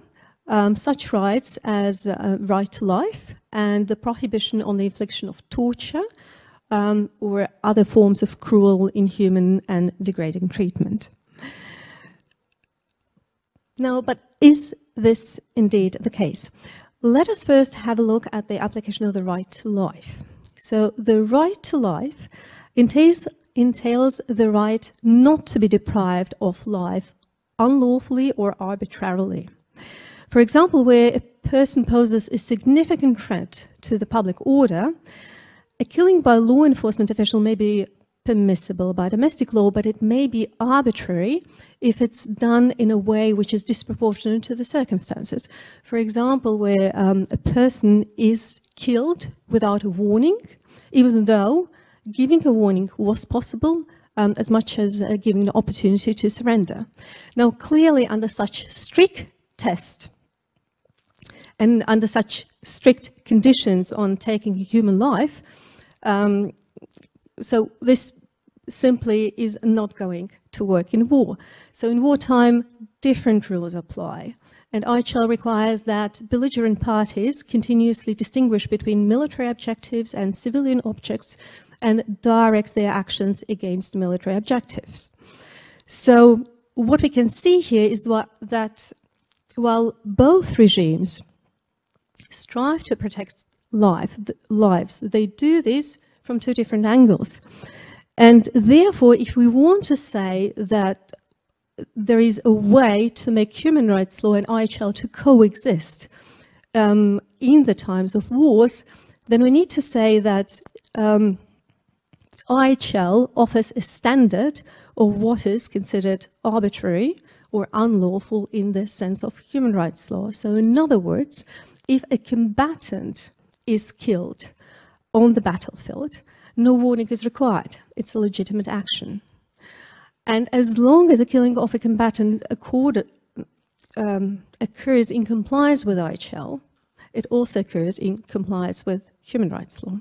um, such rights as uh, right to life and the prohibition on the infliction of torture um, or other forms of cruel, inhuman, and degrading treatment. Now, but is this indeed the case? Let us first have a look at the application of the right to life. So the right to life entails, entails the right not to be deprived of life unlawfully or arbitrarily. For example, where a person poses a significant threat to the public order, a killing by a law enforcement official may be permissible by domestic law, but it may be arbitrary if it's done in a way which is disproportionate to the circumstances. For example, where um, a person is killed without a warning, even though giving a warning was possible um, as much as uh, giving the opportunity to surrender. Now, clearly, under such strict test and under such strict conditions on taking a human life, um, so this simply is not going to work in war. So in wartime, different rules apply. And IHL requires that belligerent parties continuously distinguish between military objectives and civilian objects and direct their actions against military objectives. So what we can see here is that while both regimes strive to protect life, lives, they do this from two different angles. And therefore, if we want to say that there is a way to make human rights law and IHL to coexist um, in the times of wars, then we need to say that um, IHL offers a standard of what is considered arbitrary or unlawful in the sense of human rights law. So in other words, if a combatant is killed on the battlefield, no warning is required. It's a legitimate action. And as long as a killing of a combatant um, occurs in compliance with IHL, it also occurs in compliance with human rights law.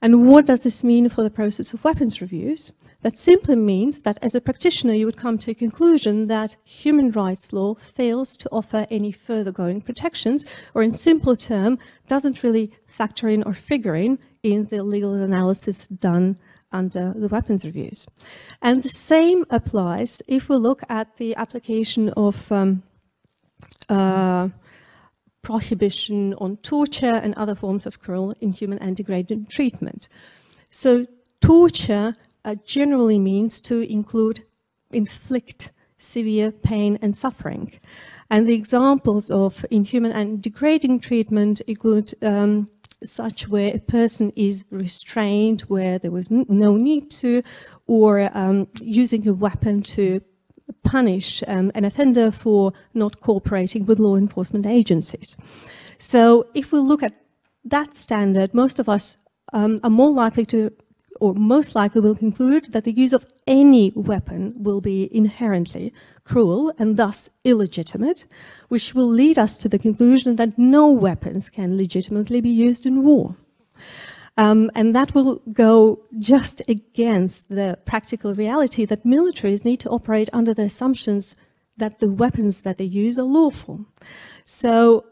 And what does this mean for the process of weapons reviews? That simply means that as a practitioner, you would come to a conclusion that human rights law fails to offer any further going protections, or in simpler term, doesn't really factor in or figure in in the legal analysis done under the weapons reviews. And the same applies if we look at the application of um, uh, prohibition on torture and other forms of cruel, inhuman, and degrading treatment. So torture uh, generally means to include, inflict severe pain and suffering. And the examples of inhuman and degrading treatment include um, such where a person is restrained where there was no need to, or um, using a weapon to punish um, an offender for not cooperating with law enforcement agencies. So if we look at that standard, most of us um, are more likely to, or most likely will conclude that the use of any weapon will be inherently cruel and thus illegitimate, which will lead us to the conclusion that no weapons can legitimately be used in war. Um, and that will go just against the practical reality that militaries need to operate under the assumptions that the weapons that they use are lawful. So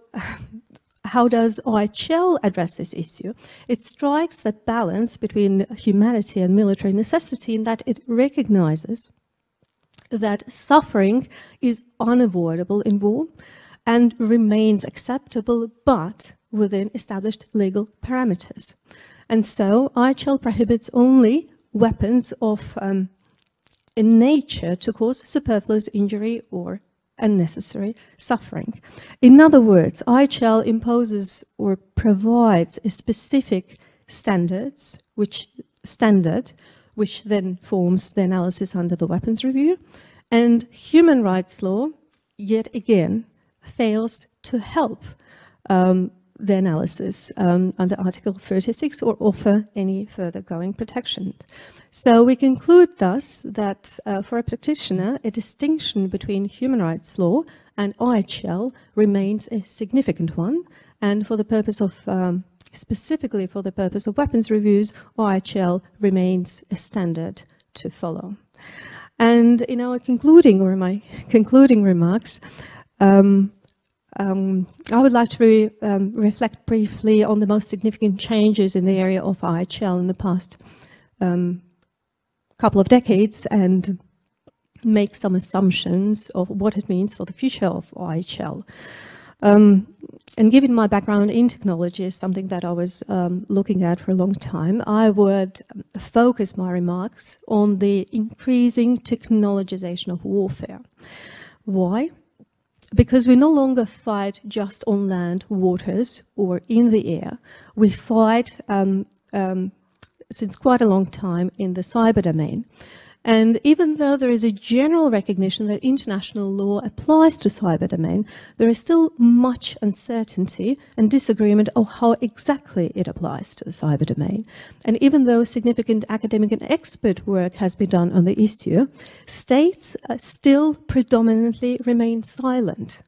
how does OHL address this issue? It strikes that balance between humanity and military necessity in that it recognizes that suffering is unavoidable in war and remains acceptable, but within established legal parameters. And so IHL prohibits only weapons of um, in nature to cause superfluous injury or unnecessary suffering. In other words, IHL imposes or provides a specific standards, which standard, which then forms the analysis under the weapons review, and human rights law, yet again, fails to help um, the analysis um, under Article 36 or offer any further going protection. So we conclude thus that uh, for a practitioner, a distinction between human rights law and IHL remains a significant one. And for the purpose of, um, specifically for the purpose of weapons reviews, IHL remains a standard to follow. And in our concluding, or my concluding remarks, um, um, I would like to re, um, reflect briefly on the most significant changes in the area of IHL in the past um, couple of decades and make some assumptions of what it means for the future of IHL. Um, and given my background in technology is something that I was um, looking at for a long time, I would focus my remarks on the increasing technologization of warfare. Why? because we no longer fight just on land, waters, or in the air. We fight um, um, since quite a long time in the cyber domain. And even though there is a general recognition that international law applies to cyber domain, there is still much uncertainty and disagreement on how exactly it applies to the cyber domain. And even though significant academic and expert work has been done on the issue, states uh, still predominantly remain silent.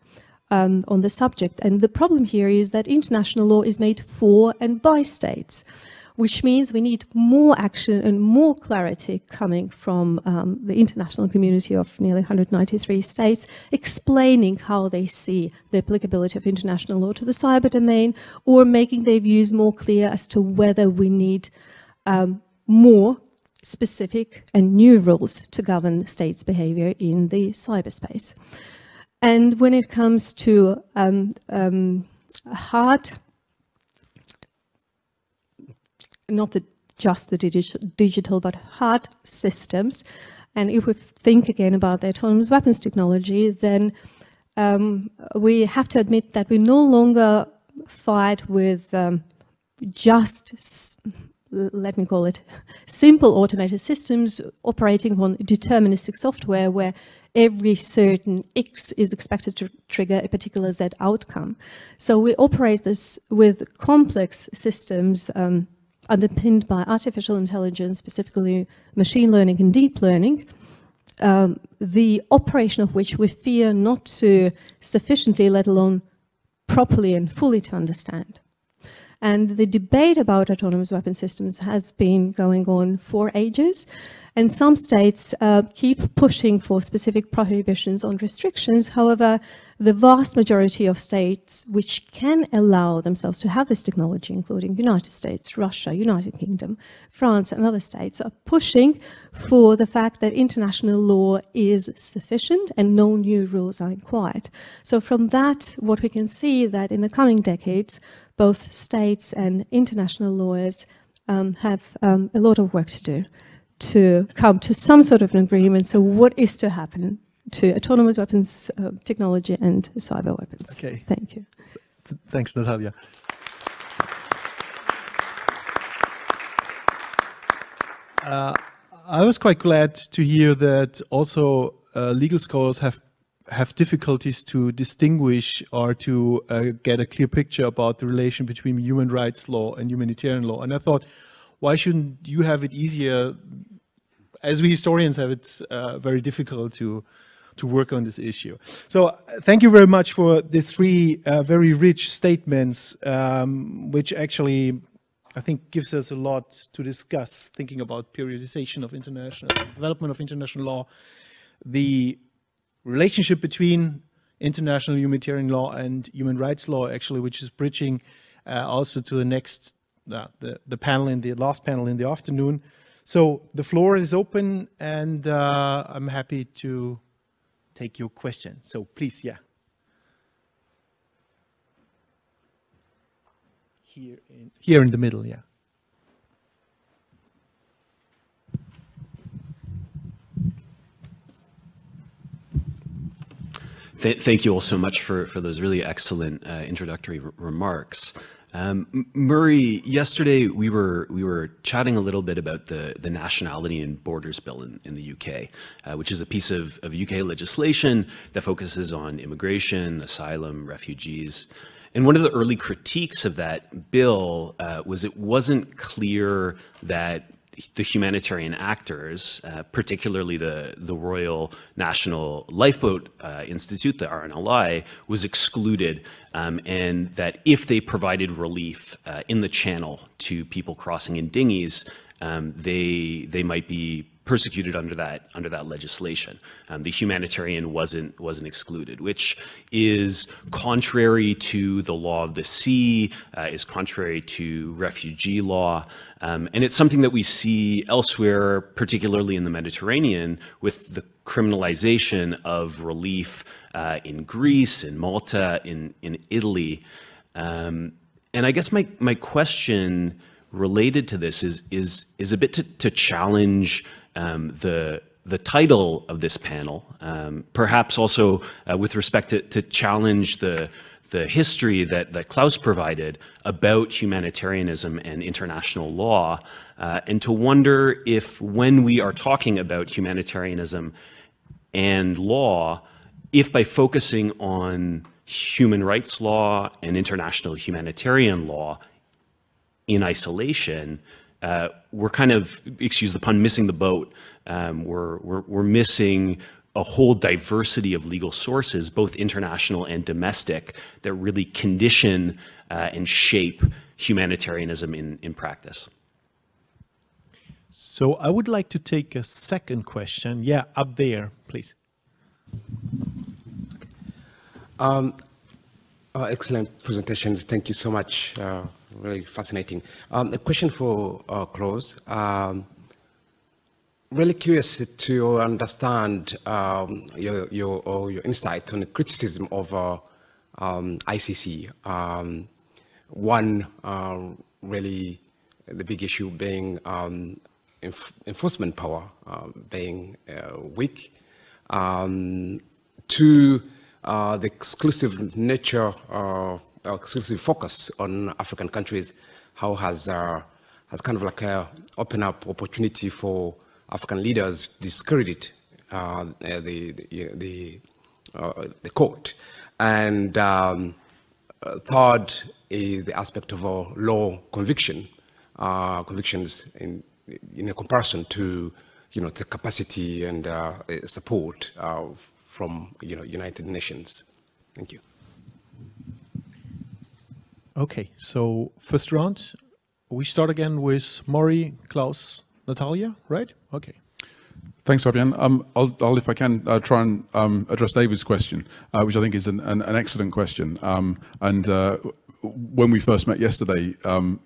Um, on the subject. And the problem here is that international law is made for and by states which means we need more action and more clarity coming from um, the international community of nearly 193 states, explaining how they see the applicability of international law to the cyber domain, or making their views more clear as to whether we need um, more specific and new rules to govern states' behavior in the cyberspace. And when it comes to um, um, hard not the, just the digi digital, but hard systems. And if we think again about the autonomous weapons technology, then um, we have to admit that we no longer fight with um, just, let me call it, simple automated systems operating on deterministic software where every certain X is expected to trigger a particular Z outcome. So we operate this with complex systems um, underpinned by artificial intelligence, specifically machine learning and deep learning, um, the operation of which we fear not to sufficiently, let alone properly and fully to understand. And the debate about autonomous weapon systems has been going on for ages. And some states uh, keep pushing for specific prohibitions on restrictions. However, the vast majority of states which can allow themselves to have this technology, including United States, Russia, United Kingdom, France, and other states, are pushing for the fact that international law is sufficient and no new rules are required. So from that, what we can see that in the coming decades, both states and international lawyers um, have um, a lot of work to do to come to some sort of an agreement. So what is to happen to autonomous weapons uh, technology and cyber weapons. Okay. Thank you. Th thanks, Natalia. Uh, I was quite glad to hear that also uh, legal scholars have have difficulties to distinguish or to uh, get a clear picture about the relation between human rights law and humanitarian law. And I thought, why shouldn't you have it easier? As we historians have it uh, very difficult to to work on this issue. So uh, thank you very much for the three uh, very rich statements, um, which actually I think gives us a lot to discuss, thinking about periodization of international development of international law, the relationship between international humanitarian law and human rights law, actually, which is bridging uh, also to the next, uh, the, the panel in the last panel in the afternoon. So the floor is open and uh, I'm happy to take your questions. So please, yeah. Here in, here in the middle, yeah. Th- thank you all so much for, for those really excellent uh, introductory r- remarks. Um, Murray, yesterday we were we were chatting a little bit about the the Nationality and Borders Bill in, in the UK, uh, which is a piece of, of UK legislation that focuses on immigration, asylum, refugees. And one of the early critiques of that bill uh, was it wasn't clear that the humanitarian actors, uh, particularly the, the Royal National Lifeboat uh, Institute, the RNLI, was excluded, um, and that if they provided relief uh, in the channel to people crossing in dinghies, um, they they might be persecuted under that under that legislation. Um, the humanitarian wasn't wasn't excluded, which is contrary to the law of the sea, uh, is contrary to refugee law, um, and it's something that we see elsewhere, particularly in the Mediterranean, with the criminalization of relief uh, in Greece, in Malta, in in Italy. Um, and I guess my my question related to this is is is a bit to, to challenge um, the the title of this panel, um, perhaps also uh, with respect to, to challenge the the history that, that Claus provided about humanitarianism and international law, uh, and to wonder if when we are talking about humanitarianism and law, if by focusing on human rights law and international humanitarian law in isolation, uh, we're kind of, excuse the pun, missing the boat. Um, we're, we're, we're missing a whole diversity of legal sources, both international and domestic, that really condition uh, and shape humanitarianism in, in practice. So I would like to take a second question. Yeah, up there, please. Um, uh, excellent presentations. Thank you so much. Uh, really fascinating. Um, a question for uh. Um, really curious to understand um, your, your, your insight on the criticism of uh, um, ICC. Um, one, uh, really, the big issue being um, enf enforcement power um, being uh, weak. Two, uh, the exclusive nature, uh, exclusive focus on African countries, how has uh, has kind of like uh, opened up opportunity for African leaders discredit uh, the the the, uh, the court, and um, uh, third is the aspect of a law conviction, uh, convictions in in a comparison to you know the capacity and uh, support uh, from you know United Nations. Thank you. Okay, so first round, we start again with Murray, Claus, Natalia, right? Okay. Thanks, Fabian. Um, I'll, I'll, if I can, uh, try and um, address David's question, uh, which I think is an, an, an excellent question. Um, and uh, when we first met yesterday, um,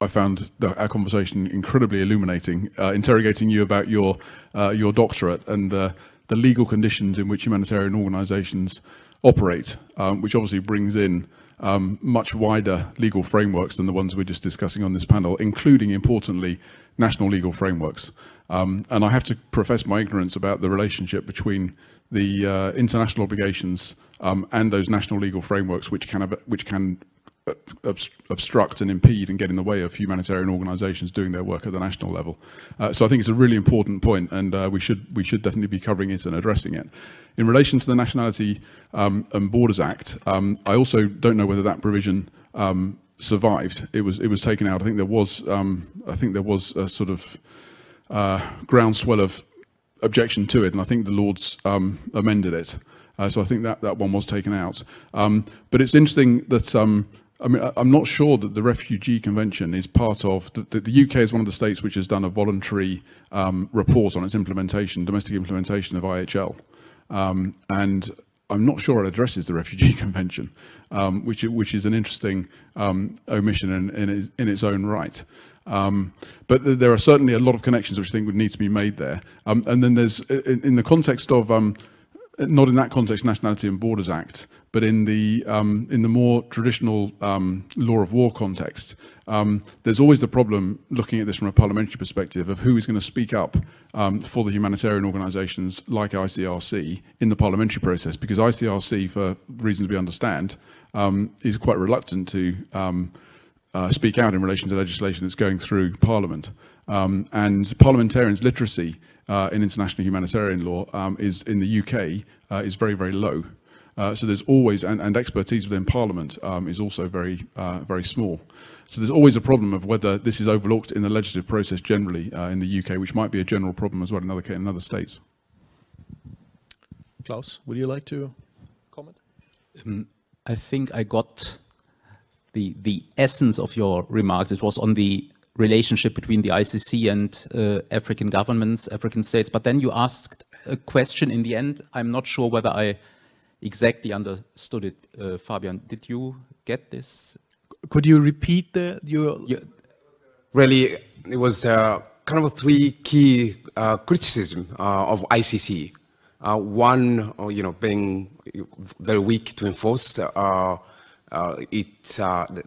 I found the, our conversation incredibly illuminating, uh, interrogating you about your uh, your doctorate and uh, the legal conditions in which humanitarian organisations operate, um, which obviously brings in um, much wider legal frameworks than the ones we're just discussing on this panel, including, importantly, national legal frameworks. Um, and I have to profess my ignorance about the relationship between the uh, international obligations um, and those national legal frameworks, which can which can obstruct and impede and get in the way of humanitarian organisations doing their work at the national level. Uh, so I think it's a really important point, and uh, we should we should definitely be covering it and addressing it. In relation to the Nationality um, and Borders Act, um, I also don't know whether that provision um, survived. It was it was taken out. I think there was um, I think there was a sort of uh, groundswell of objection to it, and I think the Lords um, amended it. Uh, so I think that that one was taken out. Um, but it's interesting that I mean, I'm not sure that the Refugee Convention is part of the, the, UK is one of the states which has done a voluntary um, report on its implementation, domestic implementation of IHL, um, and I'm not sure it addresses the Refugee Convention, um, which which is an interesting um, omission in, in, in, its own right. Um, but there are certainly a lot of connections which I think would need to be made there. Um, and then there's in, in, the context of not in that context, Nationality and Borders Act, but in the um, in the more traditional um, law of war context, um, there's always the problem looking at this from a parliamentary perspective of who is going to speak up um, for the humanitarian organisations like ICRC in the parliamentary process, because ICRC, for reasons we understand, um, is quite reluctant to um, uh, speak out in relation to legislation that's going through Parliament. and parliamentarians' literacy uh, in international humanitarian law um, is in the UK uh, is very, very low. Uh, so there's always, and, and, expertise within Parliament um, is also very, uh, very small. So there's always a problem of whether this is overlooked in the legislative process generally uh, in the UK, which might be a general problem as well in other, in other states. Claus, would you like to comment? Um, I think I got the the essence of your remarks. It was on the relationship between the ICC and uh, African governments, African states. But then you asked a question in the end. I'm not sure whether I exactly understood it, uh, Fabian. Did you get this? Could you repeat the your? Really, it was uh, kind of three key uh, criticism uh, of ICC. Uh, one, you know, being very weak to enforce its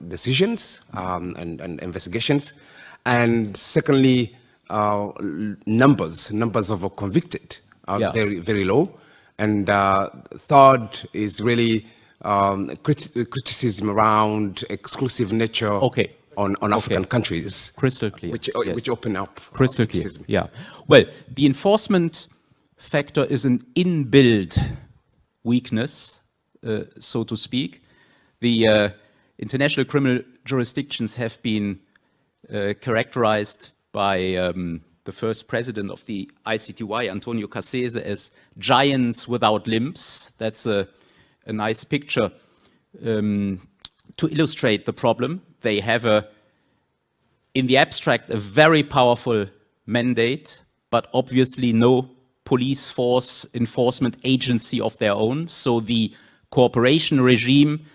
decisions um, and, and investigations. And secondly, uh, numbers, numbers of convicted are yeah. very, very low. And uh, third is really um, crit criticism around exclusive nature okay. on, on African okay. countries. Crystal clear. Which, uh, yes. which open up. Crystal clear. Yeah. Well, the enforcement factor is an inbuilt weakness, uh, so to speak. The uh, international criminal jurisdictions have been uh, characterized by um, the first president of the ICTY, Antonio Cassese, as giants without limbs. That's a, a nice picture um, to illustrate the problem. They have a, in the abstract, a very powerful mandate, but obviously no police force enforcement agency of their own. So the cooperation regime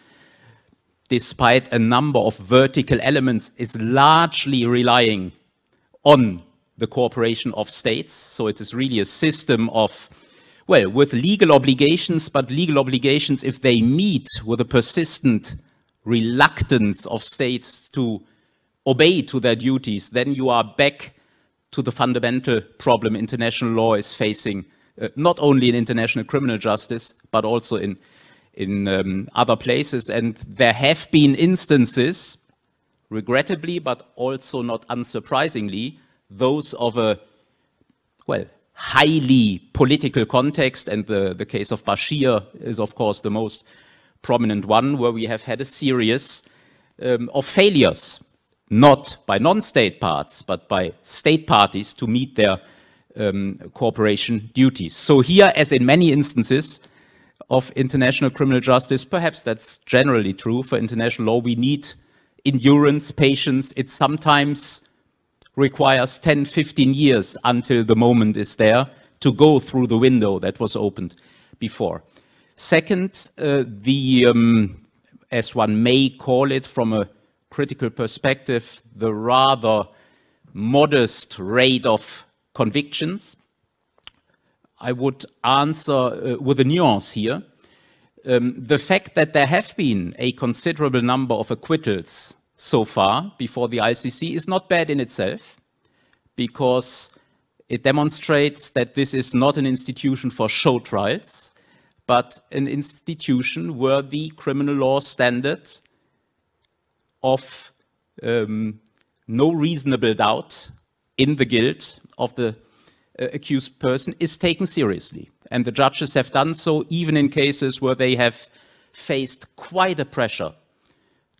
despite a number of vertical elements, is largely relying on the cooperation of states. So it is really a system of, well, with legal obligations, but legal obligations, if they meet with a persistent reluctance of states to obey to their duties, then you are back to the fundamental problem international law is facing, uh, not only in international criminal justice, but also in in um, other places. And there have been instances, regrettably, but also not unsurprisingly, those of a, well, highly political context. And the, the case of Bashir is, of course, the most prominent one, where we have had a series um, of failures, not by non-state parts, but by state parties to meet their um, cooperation duties. So here, as in many instances, of international criminal justice. Perhaps that's generally true for international law. We need endurance, patience. It sometimes requires 10, 15 years until the moment is there to go through the window that was opened before. Second, uh, the, um, as one may call it from a critical perspective, the rather modest rate of convictions I would answer uh, with a nuance here. Um, the fact that there have been a considerable number of acquittals so far before the ICC is not bad in itself because it demonstrates that this is not an institution for show trials, but an institution where the criminal law standards of um, no reasonable doubt in the guilt of the accused person is taken seriously. And the judges have done so even in cases where they have faced quite a pressure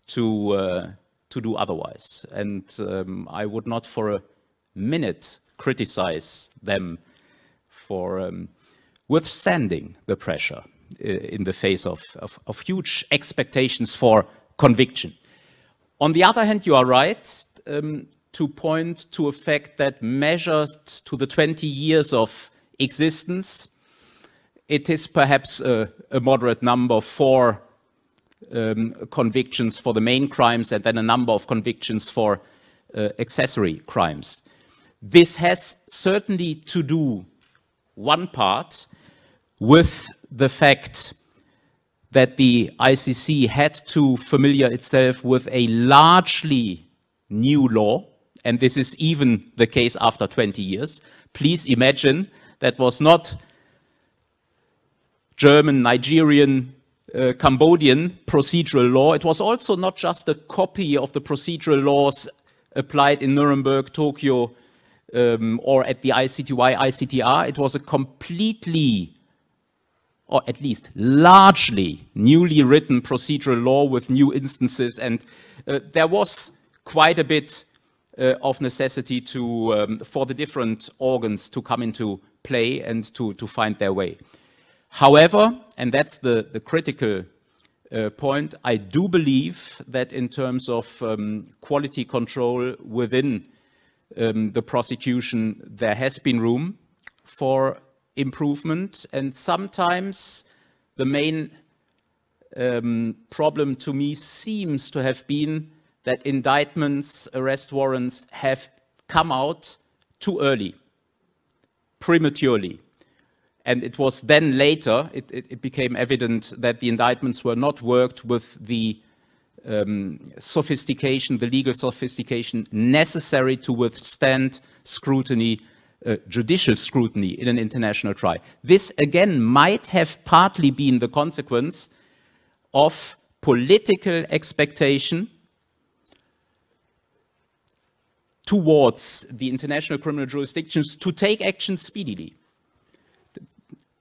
to, uh, to do otherwise. And um, I would not for a minute criticize them for um, withstanding the pressure uh, in the face of, of, of huge expectations for conviction. On the other hand, you are right. Um, to point to a fact that measured to the 20 years of existence, it is perhaps a, a moderate number for um, convictions for the main crimes and then a number of convictions for uh, accessory crimes. This has certainly to do, one part, with the fact that the ICC had to familiar itself with a largely new law, and this is even the case after 20 years. Please imagine that was not German, Nigerian, uh, Cambodian procedural law. It was also not just a copy of the procedural laws applied in Nuremberg, Tokyo, um, or at the ICTY, ICTR. It was a completely, or at least largely, newly written procedural law with new instances. And uh, there was quite a bit uh, of necessity to, um, for the different organs to come into play and to, to find their way. However, and that's the, the critical uh, point, I do believe that in terms of um, quality control within um, the prosecution, there has been room for improvement. And sometimes the main um, problem to me seems to have been that indictments, arrest warrants have come out too early, prematurely. And it was then later, it, it, it, became evident that the indictments were not worked with the um, sophistication, the legal sophistication necessary to withstand scrutiny, uh, judicial scrutiny in an international trial. This again might have partly been the consequence of political expectation towards the international criminal jurisdictions to take action speedily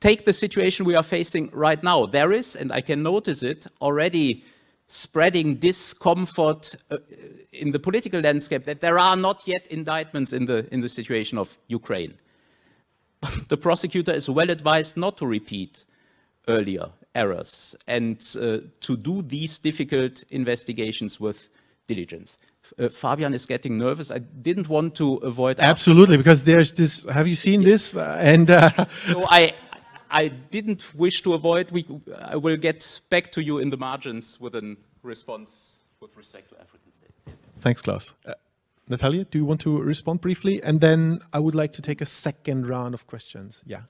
take the situation we are facing right now. There is, and I can notice it, already spreading discomfort uh, in the political landscape that there are not yet indictments in the, in the situation of Ukraine. the prosecutor is well advised not to repeat earlier errors and uh, to do these difficult investigations with diligence. Uh, Fabian is getting nervous. I didn't want to avoid. Absolutely, because there's this. Have you seen this? Uh, and uh, so I, I didn't wish to avoid. We, I will get back to you in the margins with a response with respect to African states. Yes. Thanks, Claus. Uh, Natalia, do you want to respond briefly? And then I would like to take a second round of questions. Yeah.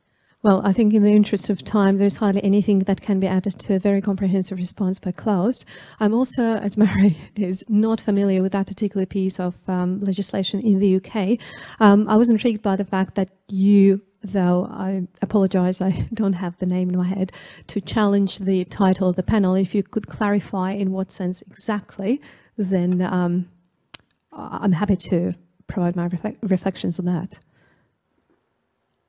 Well, I think in the interest of time, there's hardly anything that can be added to a very comprehensive response by Claus. I'm also, as Murray is, not familiar with that particular piece of um, legislation in the UK. Um, I was intrigued by the fact that you though I apologize, I don't have the name in my head, to challenge the title of the panel. If you could clarify in what sense exactly, then um, I'm happy to provide my reflect reflections on that.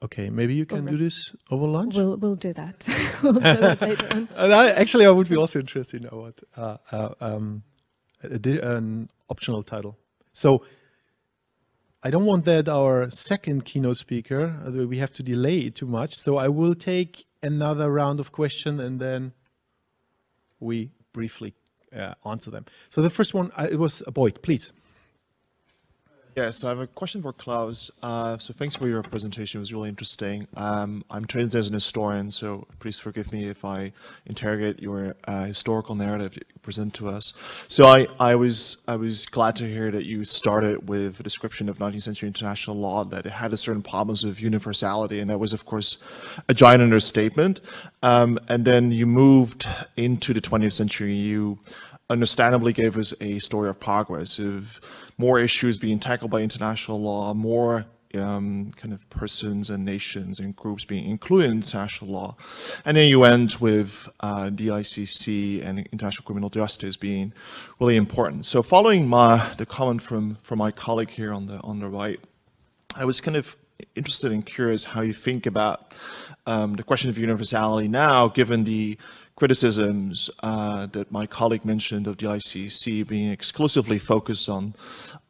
Okay, maybe you can do this over lunch. We'll we'll do that. we'll do that later on. I, actually, I would be also interested in what uh, uh, um, an optional title. So I don't want that our second keynote speaker, we have to delay it too much. So I will take another round of question and then we briefly uh, answer them. So the first one, uh, it was a Boyd, please. Yeah, so I have a question for Claus. Uh, so thanks for your presentation. It was really interesting. Um, I'm trained as an historian, so please forgive me if I interrogate your uh, historical narrative you present to us. So I, I was I was glad to hear that you started with a description of 19th century international law that it had a certain problems of universality, and that was of course a giant understatement. Um, and then you moved into the 20th century. You understandably gave us a story of progress of more issues being tackled by international law, more um, kind of persons and nations and groups being included in international law. And then you end with uh, the ICC and international criminal justice being really important. So following my, the comment from, from my colleague here on the, on the right, I was kind of interested and curious how you think about um, the question of universality now, given the criticisms uh, that my colleague mentioned of the ICC being exclusively focused on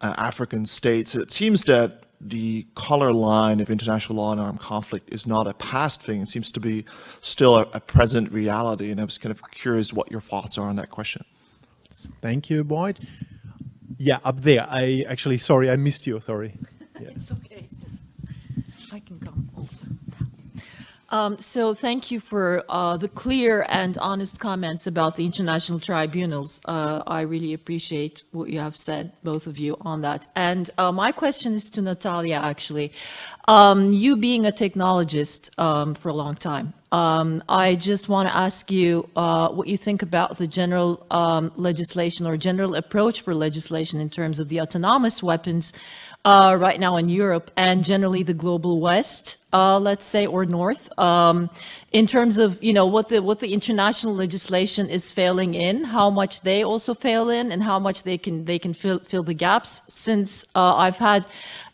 uh, African states, it seems that the color line of international law and armed conflict is not a past thing. It seems to be still a, a present reality. And I was kind of curious what your thoughts are on that question. Thank you, Boyd. Yeah, up there. I actually, sorry, I missed you. Sorry. Yeah. it's okay. I can come over. Um, so thank you for uh, the clear and honest comments about the international tribunals. Uh, I really appreciate what you have said, both of you, on that. And uh, my question is to Natalia, actually. Um, you being a technologist um, for a long time, Um, I just want to ask you uh, what you think about the general um, legislation or general approach for legislation in terms of the autonomous weapons uh, right now in Europe and generally the global West, uh, let's say, or North, um, in terms of you know what the what the international legislation is failing in, how much they also fail in, and how much they can they can fill fill the gaps. Since uh, I've had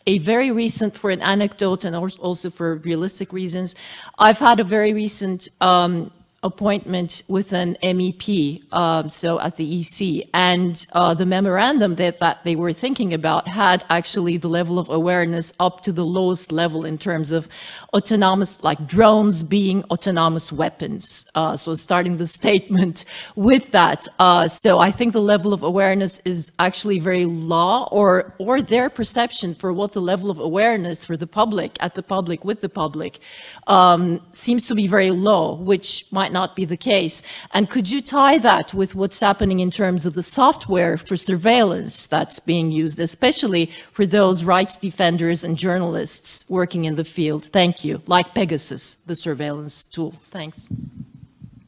a very recent, for an anecdote and also for realistic reasons, I've had a very recent um, appointment with an MEP, um, so at the EC, and uh, the memorandum that, that they were thinking about had actually the level of awareness up to the lowest level in terms of autonomous, like drones being autonomous weapons. Uh, so starting the statement with that. Uh, so I think the level of awareness is actually very low, or or their perception for what the level of awareness for the public, at the public, with the public, um, seems to be very low, which might might not be the case. And could you tie that with what's happening in terms of the software for surveillance that's being used, especially for those rights defenders and journalists working in the field? Thank you. Like Pegasus, the surveillance tool. Thanks.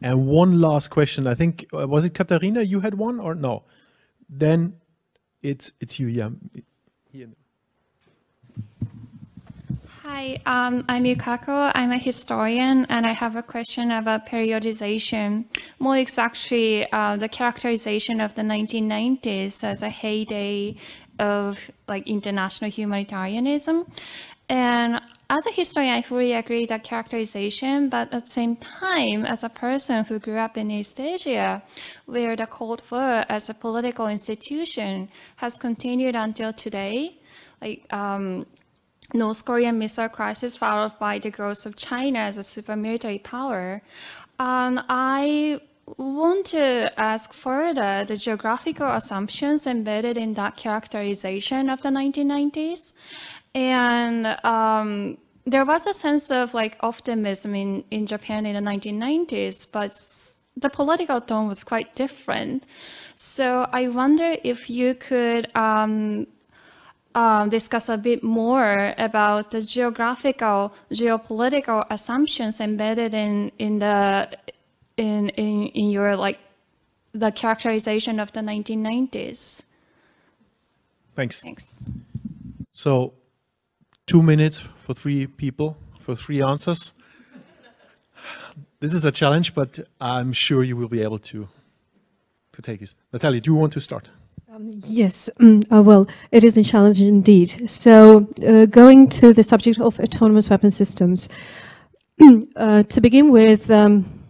And one last question. I think uh, was it Katharina? You had one or no? Then it's it's you. Yeah. Hi, um, I'm Yukako. I'm a historian, and I have a question about periodization. More exactly, uh, the characterization of the 1990s as a heyday of like international humanitarianism. And as a historian, I fully agree that characterization, but at the same time, as a person who grew up in East Asia, where the Cold War as a political institution has continued until today, like um, North Korean missile crisis, followed by the growth of China as a super military power. And I want to ask further the geographical assumptions embedded in that characterization of the 1990s. And um, there was a sense of like optimism in, in Japan in the 1990s, but the political tone was quite different. So I wonder if you could um, um, discuss a bit more about the geographical, geopolitical assumptions embedded in in the in in, in your like the characterization of the 1990s. Thanks. Thanks. So, two minutes for three people for three answers. this is a challenge, but I'm sure you will be able to to take it. Natalie, do you want to start? Um, yes, mm, uh, well, it is a challenge indeed. So, uh, going to the subject of autonomous weapon systems, uh, to begin with, um,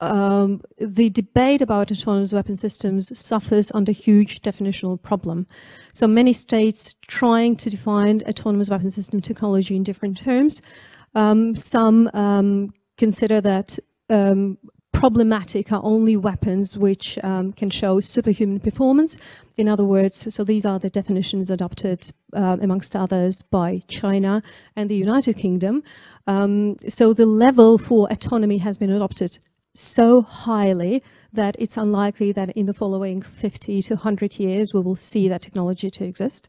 um, the debate about autonomous weapon systems suffers under huge definitional problem. So many states trying to define autonomous weapon system technology in different terms. Um, some um, consider that um, problematic are only weapons which um, can show superhuman performance. In other words, so these are the definitions adopted, uh, amongst others, by China and the United Kingdom. Um, so the level for autonomy has been adopted so highly that it's unlikely that in the following 50 to 100 years we will see that technology to exist.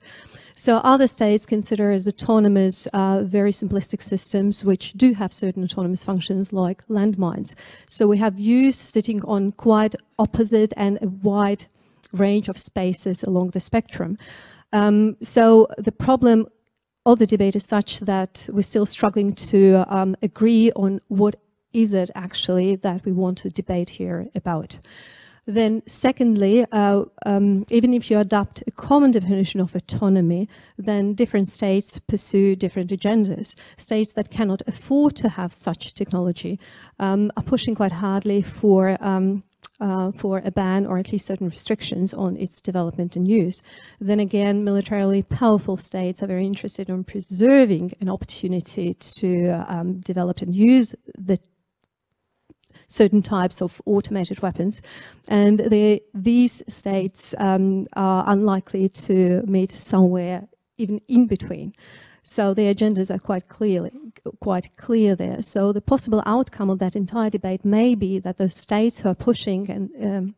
So other states consider as autonomous uh, very simplistic systems which do have certain autonomous functions like landmines. So we have views sitting on quite opposite and a wide range of spaces along the spectrum. Um, so the problem of the debate is such that we're still struggling to um, agree on what is it actually that we want to debate here about. Then secondly, uh, um, even if you adopt a common definition of autonomy, then different states pursue different agendas. States that cannot afford to have such technology um, are pushing quite hardly for um, uh, for a ban or at least certain restrictions on its development and use. Then again, militarily powerful states are very interested in preserving an opportunity to um, develop and use the certain types of automated weapons. And they, these states um, are unlikely to meet somewhere even in between. So the agendas are quite clearly quite clear there. So the possible outcome of that entire debate may be that those states who are pushing, and um,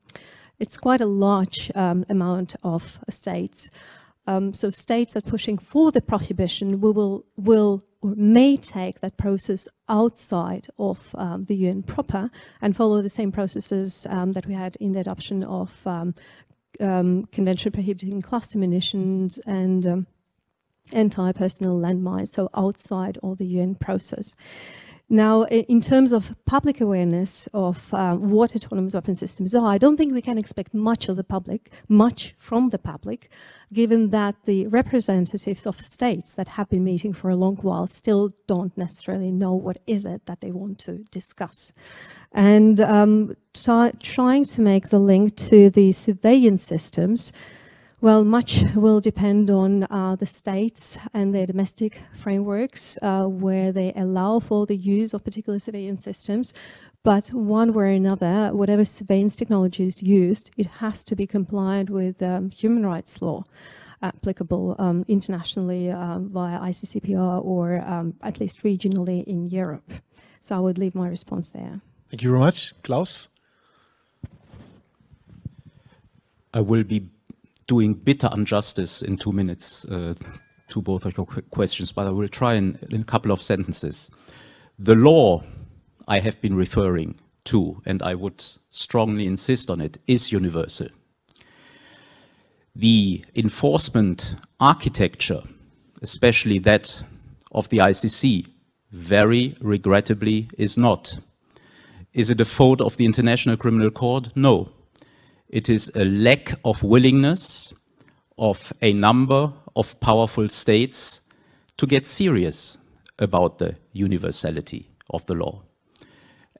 it's quite a large um, amount of states. Um, so states that are pushing for the prohibition will will, will or may take that process outside of um, the UN proper and follow the same processes um, that we had in the adoption of um, um, Convention prohibiting cluster munitions and um, anti-personnel landmines, so outside of the UN process. Now, in terms of public awareness of uh, what autonomous weapon systems are, I don't think we can expect much of the public, much from the public, given that the representatives of states that have been meeting for a long while still don't necessarily know what is it that they want to discuss. And um, trying to make the link to the surveillance systems, well, much will depend on uh, the states and their domestic frameworks uh, where they allow for the use of particular surveillance systems. But one way or another, whatever surveillance technology is used, it has to be compliant with um, human rights law applicable um, internationally um, via ICCPR or um, at least regionally in Europe. So I would leave my response there. Thank you very much. Claus? I will be doing bitter injustice in two minutes uh, to both of your questions, but I will try in, in a couple of sentences. The law I have been referring to, and I would strongly insist on it, is universal. The enforcement architecture, especially that of the ICC, very regrettably is not. Is it a fault of the International Criminal Court? No. It is a lack of willingness of a number of powerful states to get serious about the universality of the law.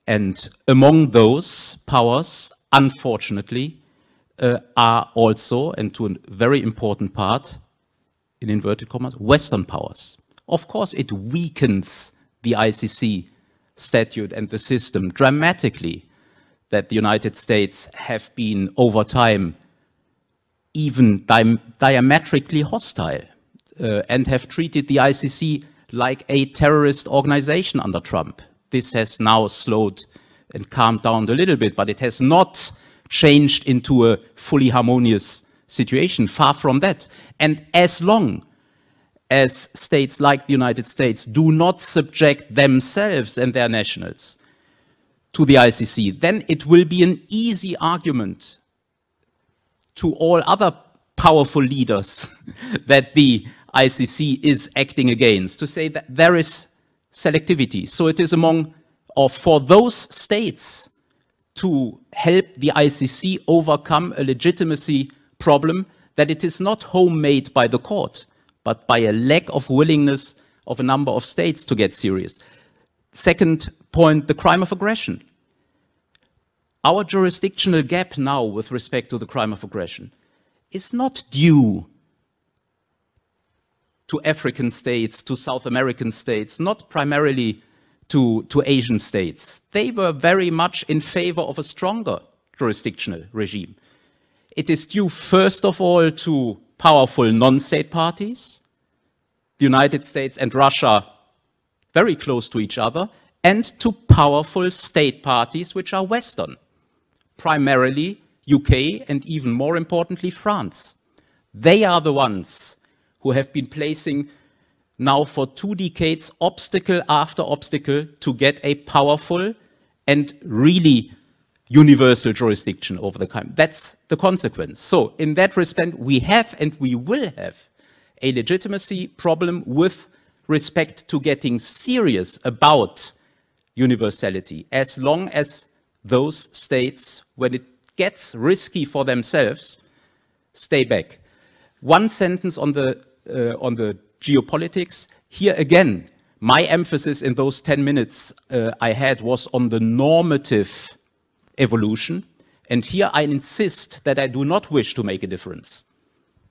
And among those powers, unfortunately, uh, are also, and to a very important part, in inverted commas, Western powers. Of course, it weakens the ICC statute and the system dramatically that the United States have been over time even di diametrically hostile uh, and have treated the ICC like a terrorist organization under Trump. This has now slowed and calmed down a little bit, but it has not changed into a fully harmonious situation, far from that. And as long as states like the United States do not subject themselves and their nationals to the ICC, then it will be an easy argument to all other powerful leaders that the ICC is acting against to say that there is selectivity. So it is among or for those states to help the ICC overcome a legitimacy problem that it is not homemade by the court, but by a lack of willingness of a number of states to get serious. Second point, the crime of aggression. Our jurisdictional gap now with respect to the crime of aggression is not due to African states, to South American states, not primarily to, to Asian states. They were very much in favor of a stronger jurisdictional regime. It is due, first of all, to powerful non-state parties, the United States and Russia very close to each other, and to powerful state parties which are Western, primarily UK and even more importantly France. They are the ones who have been placing now for two decades obstacle after obstacle to get a powerful and really universal jurisdiction over the crime. That's the consequence. So in that respect, we have and we will have a legitimacy problem with respect to getting serious about universality as long as those states, when it gets risky for themselves, stay back. One sentence on the, uh, on the geopolitics. Here again, my emphasis in those 10 minutes uh, I had was on the normative evolution. And here I insist that I do not wish to make a difference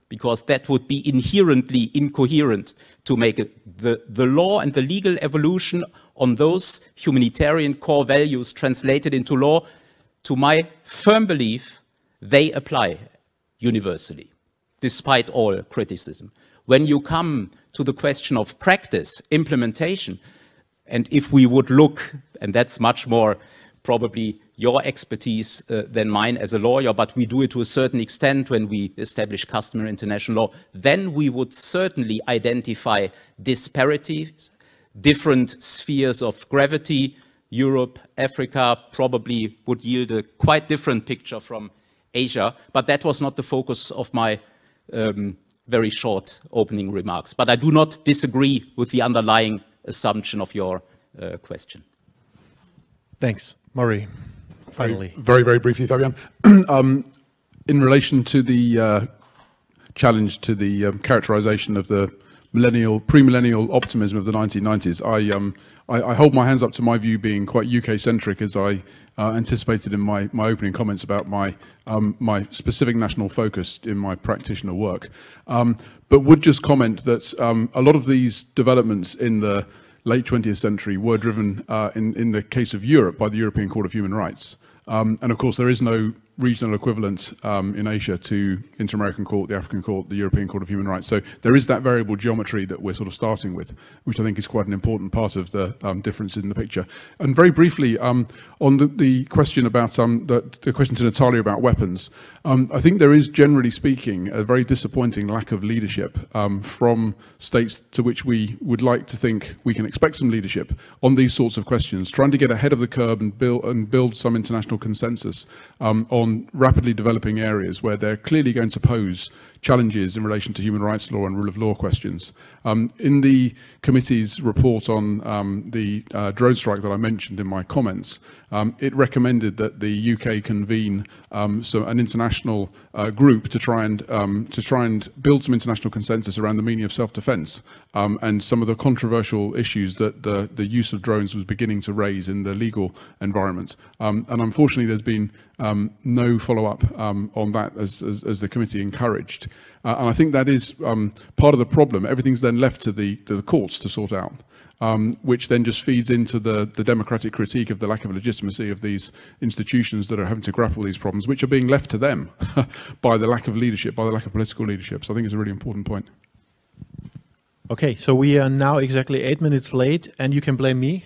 because that would be inherently incoherent to make it. The, the law and the legal evolution on those humanitarian core values translated into law, to my firm belief, they apply universally, despite all criticism. When you come to the question of practice, implementation, and if we would look, and that's much more probably your expertise uh, than mine as a lawyer, but we do it to a certain extent when we establish customary international law, then we would certainly identify disparities, different spheres of gravity. Europe, Africa probably would yield a quite different picture from Asia, but that was not the focus of my um, very short opening remarks. But I do not disagree with the underlying assumption of your uh, question. Thanks. Murray, finally. Very, very, very briefly, Fabian. um, in relation to the uh, challenge to the um, characterization of the millennial, pre-millennial optimism of the 1990s, I, um, I, I, hold my hands up to my view being quite UK-centric as I uh, anticipated in my, my opening comments about my, um, my specific national focus in my practitioner work. Um, but would just comment that um, a lot of these developments in the late 20th century were driven, uh, in, in the case of Europe, by the European Court of Human Rights. Um, and of course, there is no regional equivalent um, in Asia to Inter-American Court, the African Court, the European Court of Human Rights. So there is that variable geometry that we're sort of starting with, which I think is quite an important part of the um, difference in the picture. And very briefly, um, on the, the, question about um, the, the, question to Natalia about weapons, um, I think there is, generally speaking, a very disappointing lack of leadership um, from states to which we would like to think we can expect some leadership on these sorts of questions, trying to get ahead of the curve and build, and build some international consensus on on rapidly developing areas where they're clearly going to pose challenges in relation to human rights law and rule of law questions. Um, in the committee's report on um, the uh, drone strike that I mentioned in my comments, um, it recommended that the UK convene um, so an international uh, group to try and um, to try and build some international consensus around the meaning of self-defense um, and some of the controversial issues that the the use of drones was beginning to raise in the legal environment. and unfortunately, there's been no follow-up on that as, as, as the committee encouraged. Uh, and I think that is um, part of the problem. Everything's then left to the, to the courts to sort out, um, which then just feeds into the, the democratic critique of the lack of legitimacy of these institutions that are having to grapple with these problems, which are being left to them by the lack of leadership, by the lack of political leadership. So I think it's a really important point. Okay, so we are now exactly eight minutes late, and you can blame me.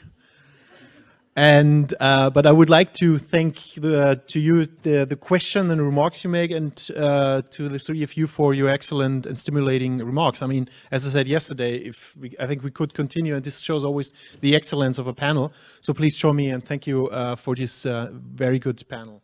And uh, but I would like to thank the, to you the, the question and remarks you make, and uh, to the three of you for your excellent and stimulating remarks. I mean, as I said yesterday, if we, I think we could continue, and this shows always the excellence of a panel. So please join me and thank you uh, for this uh, very good panel.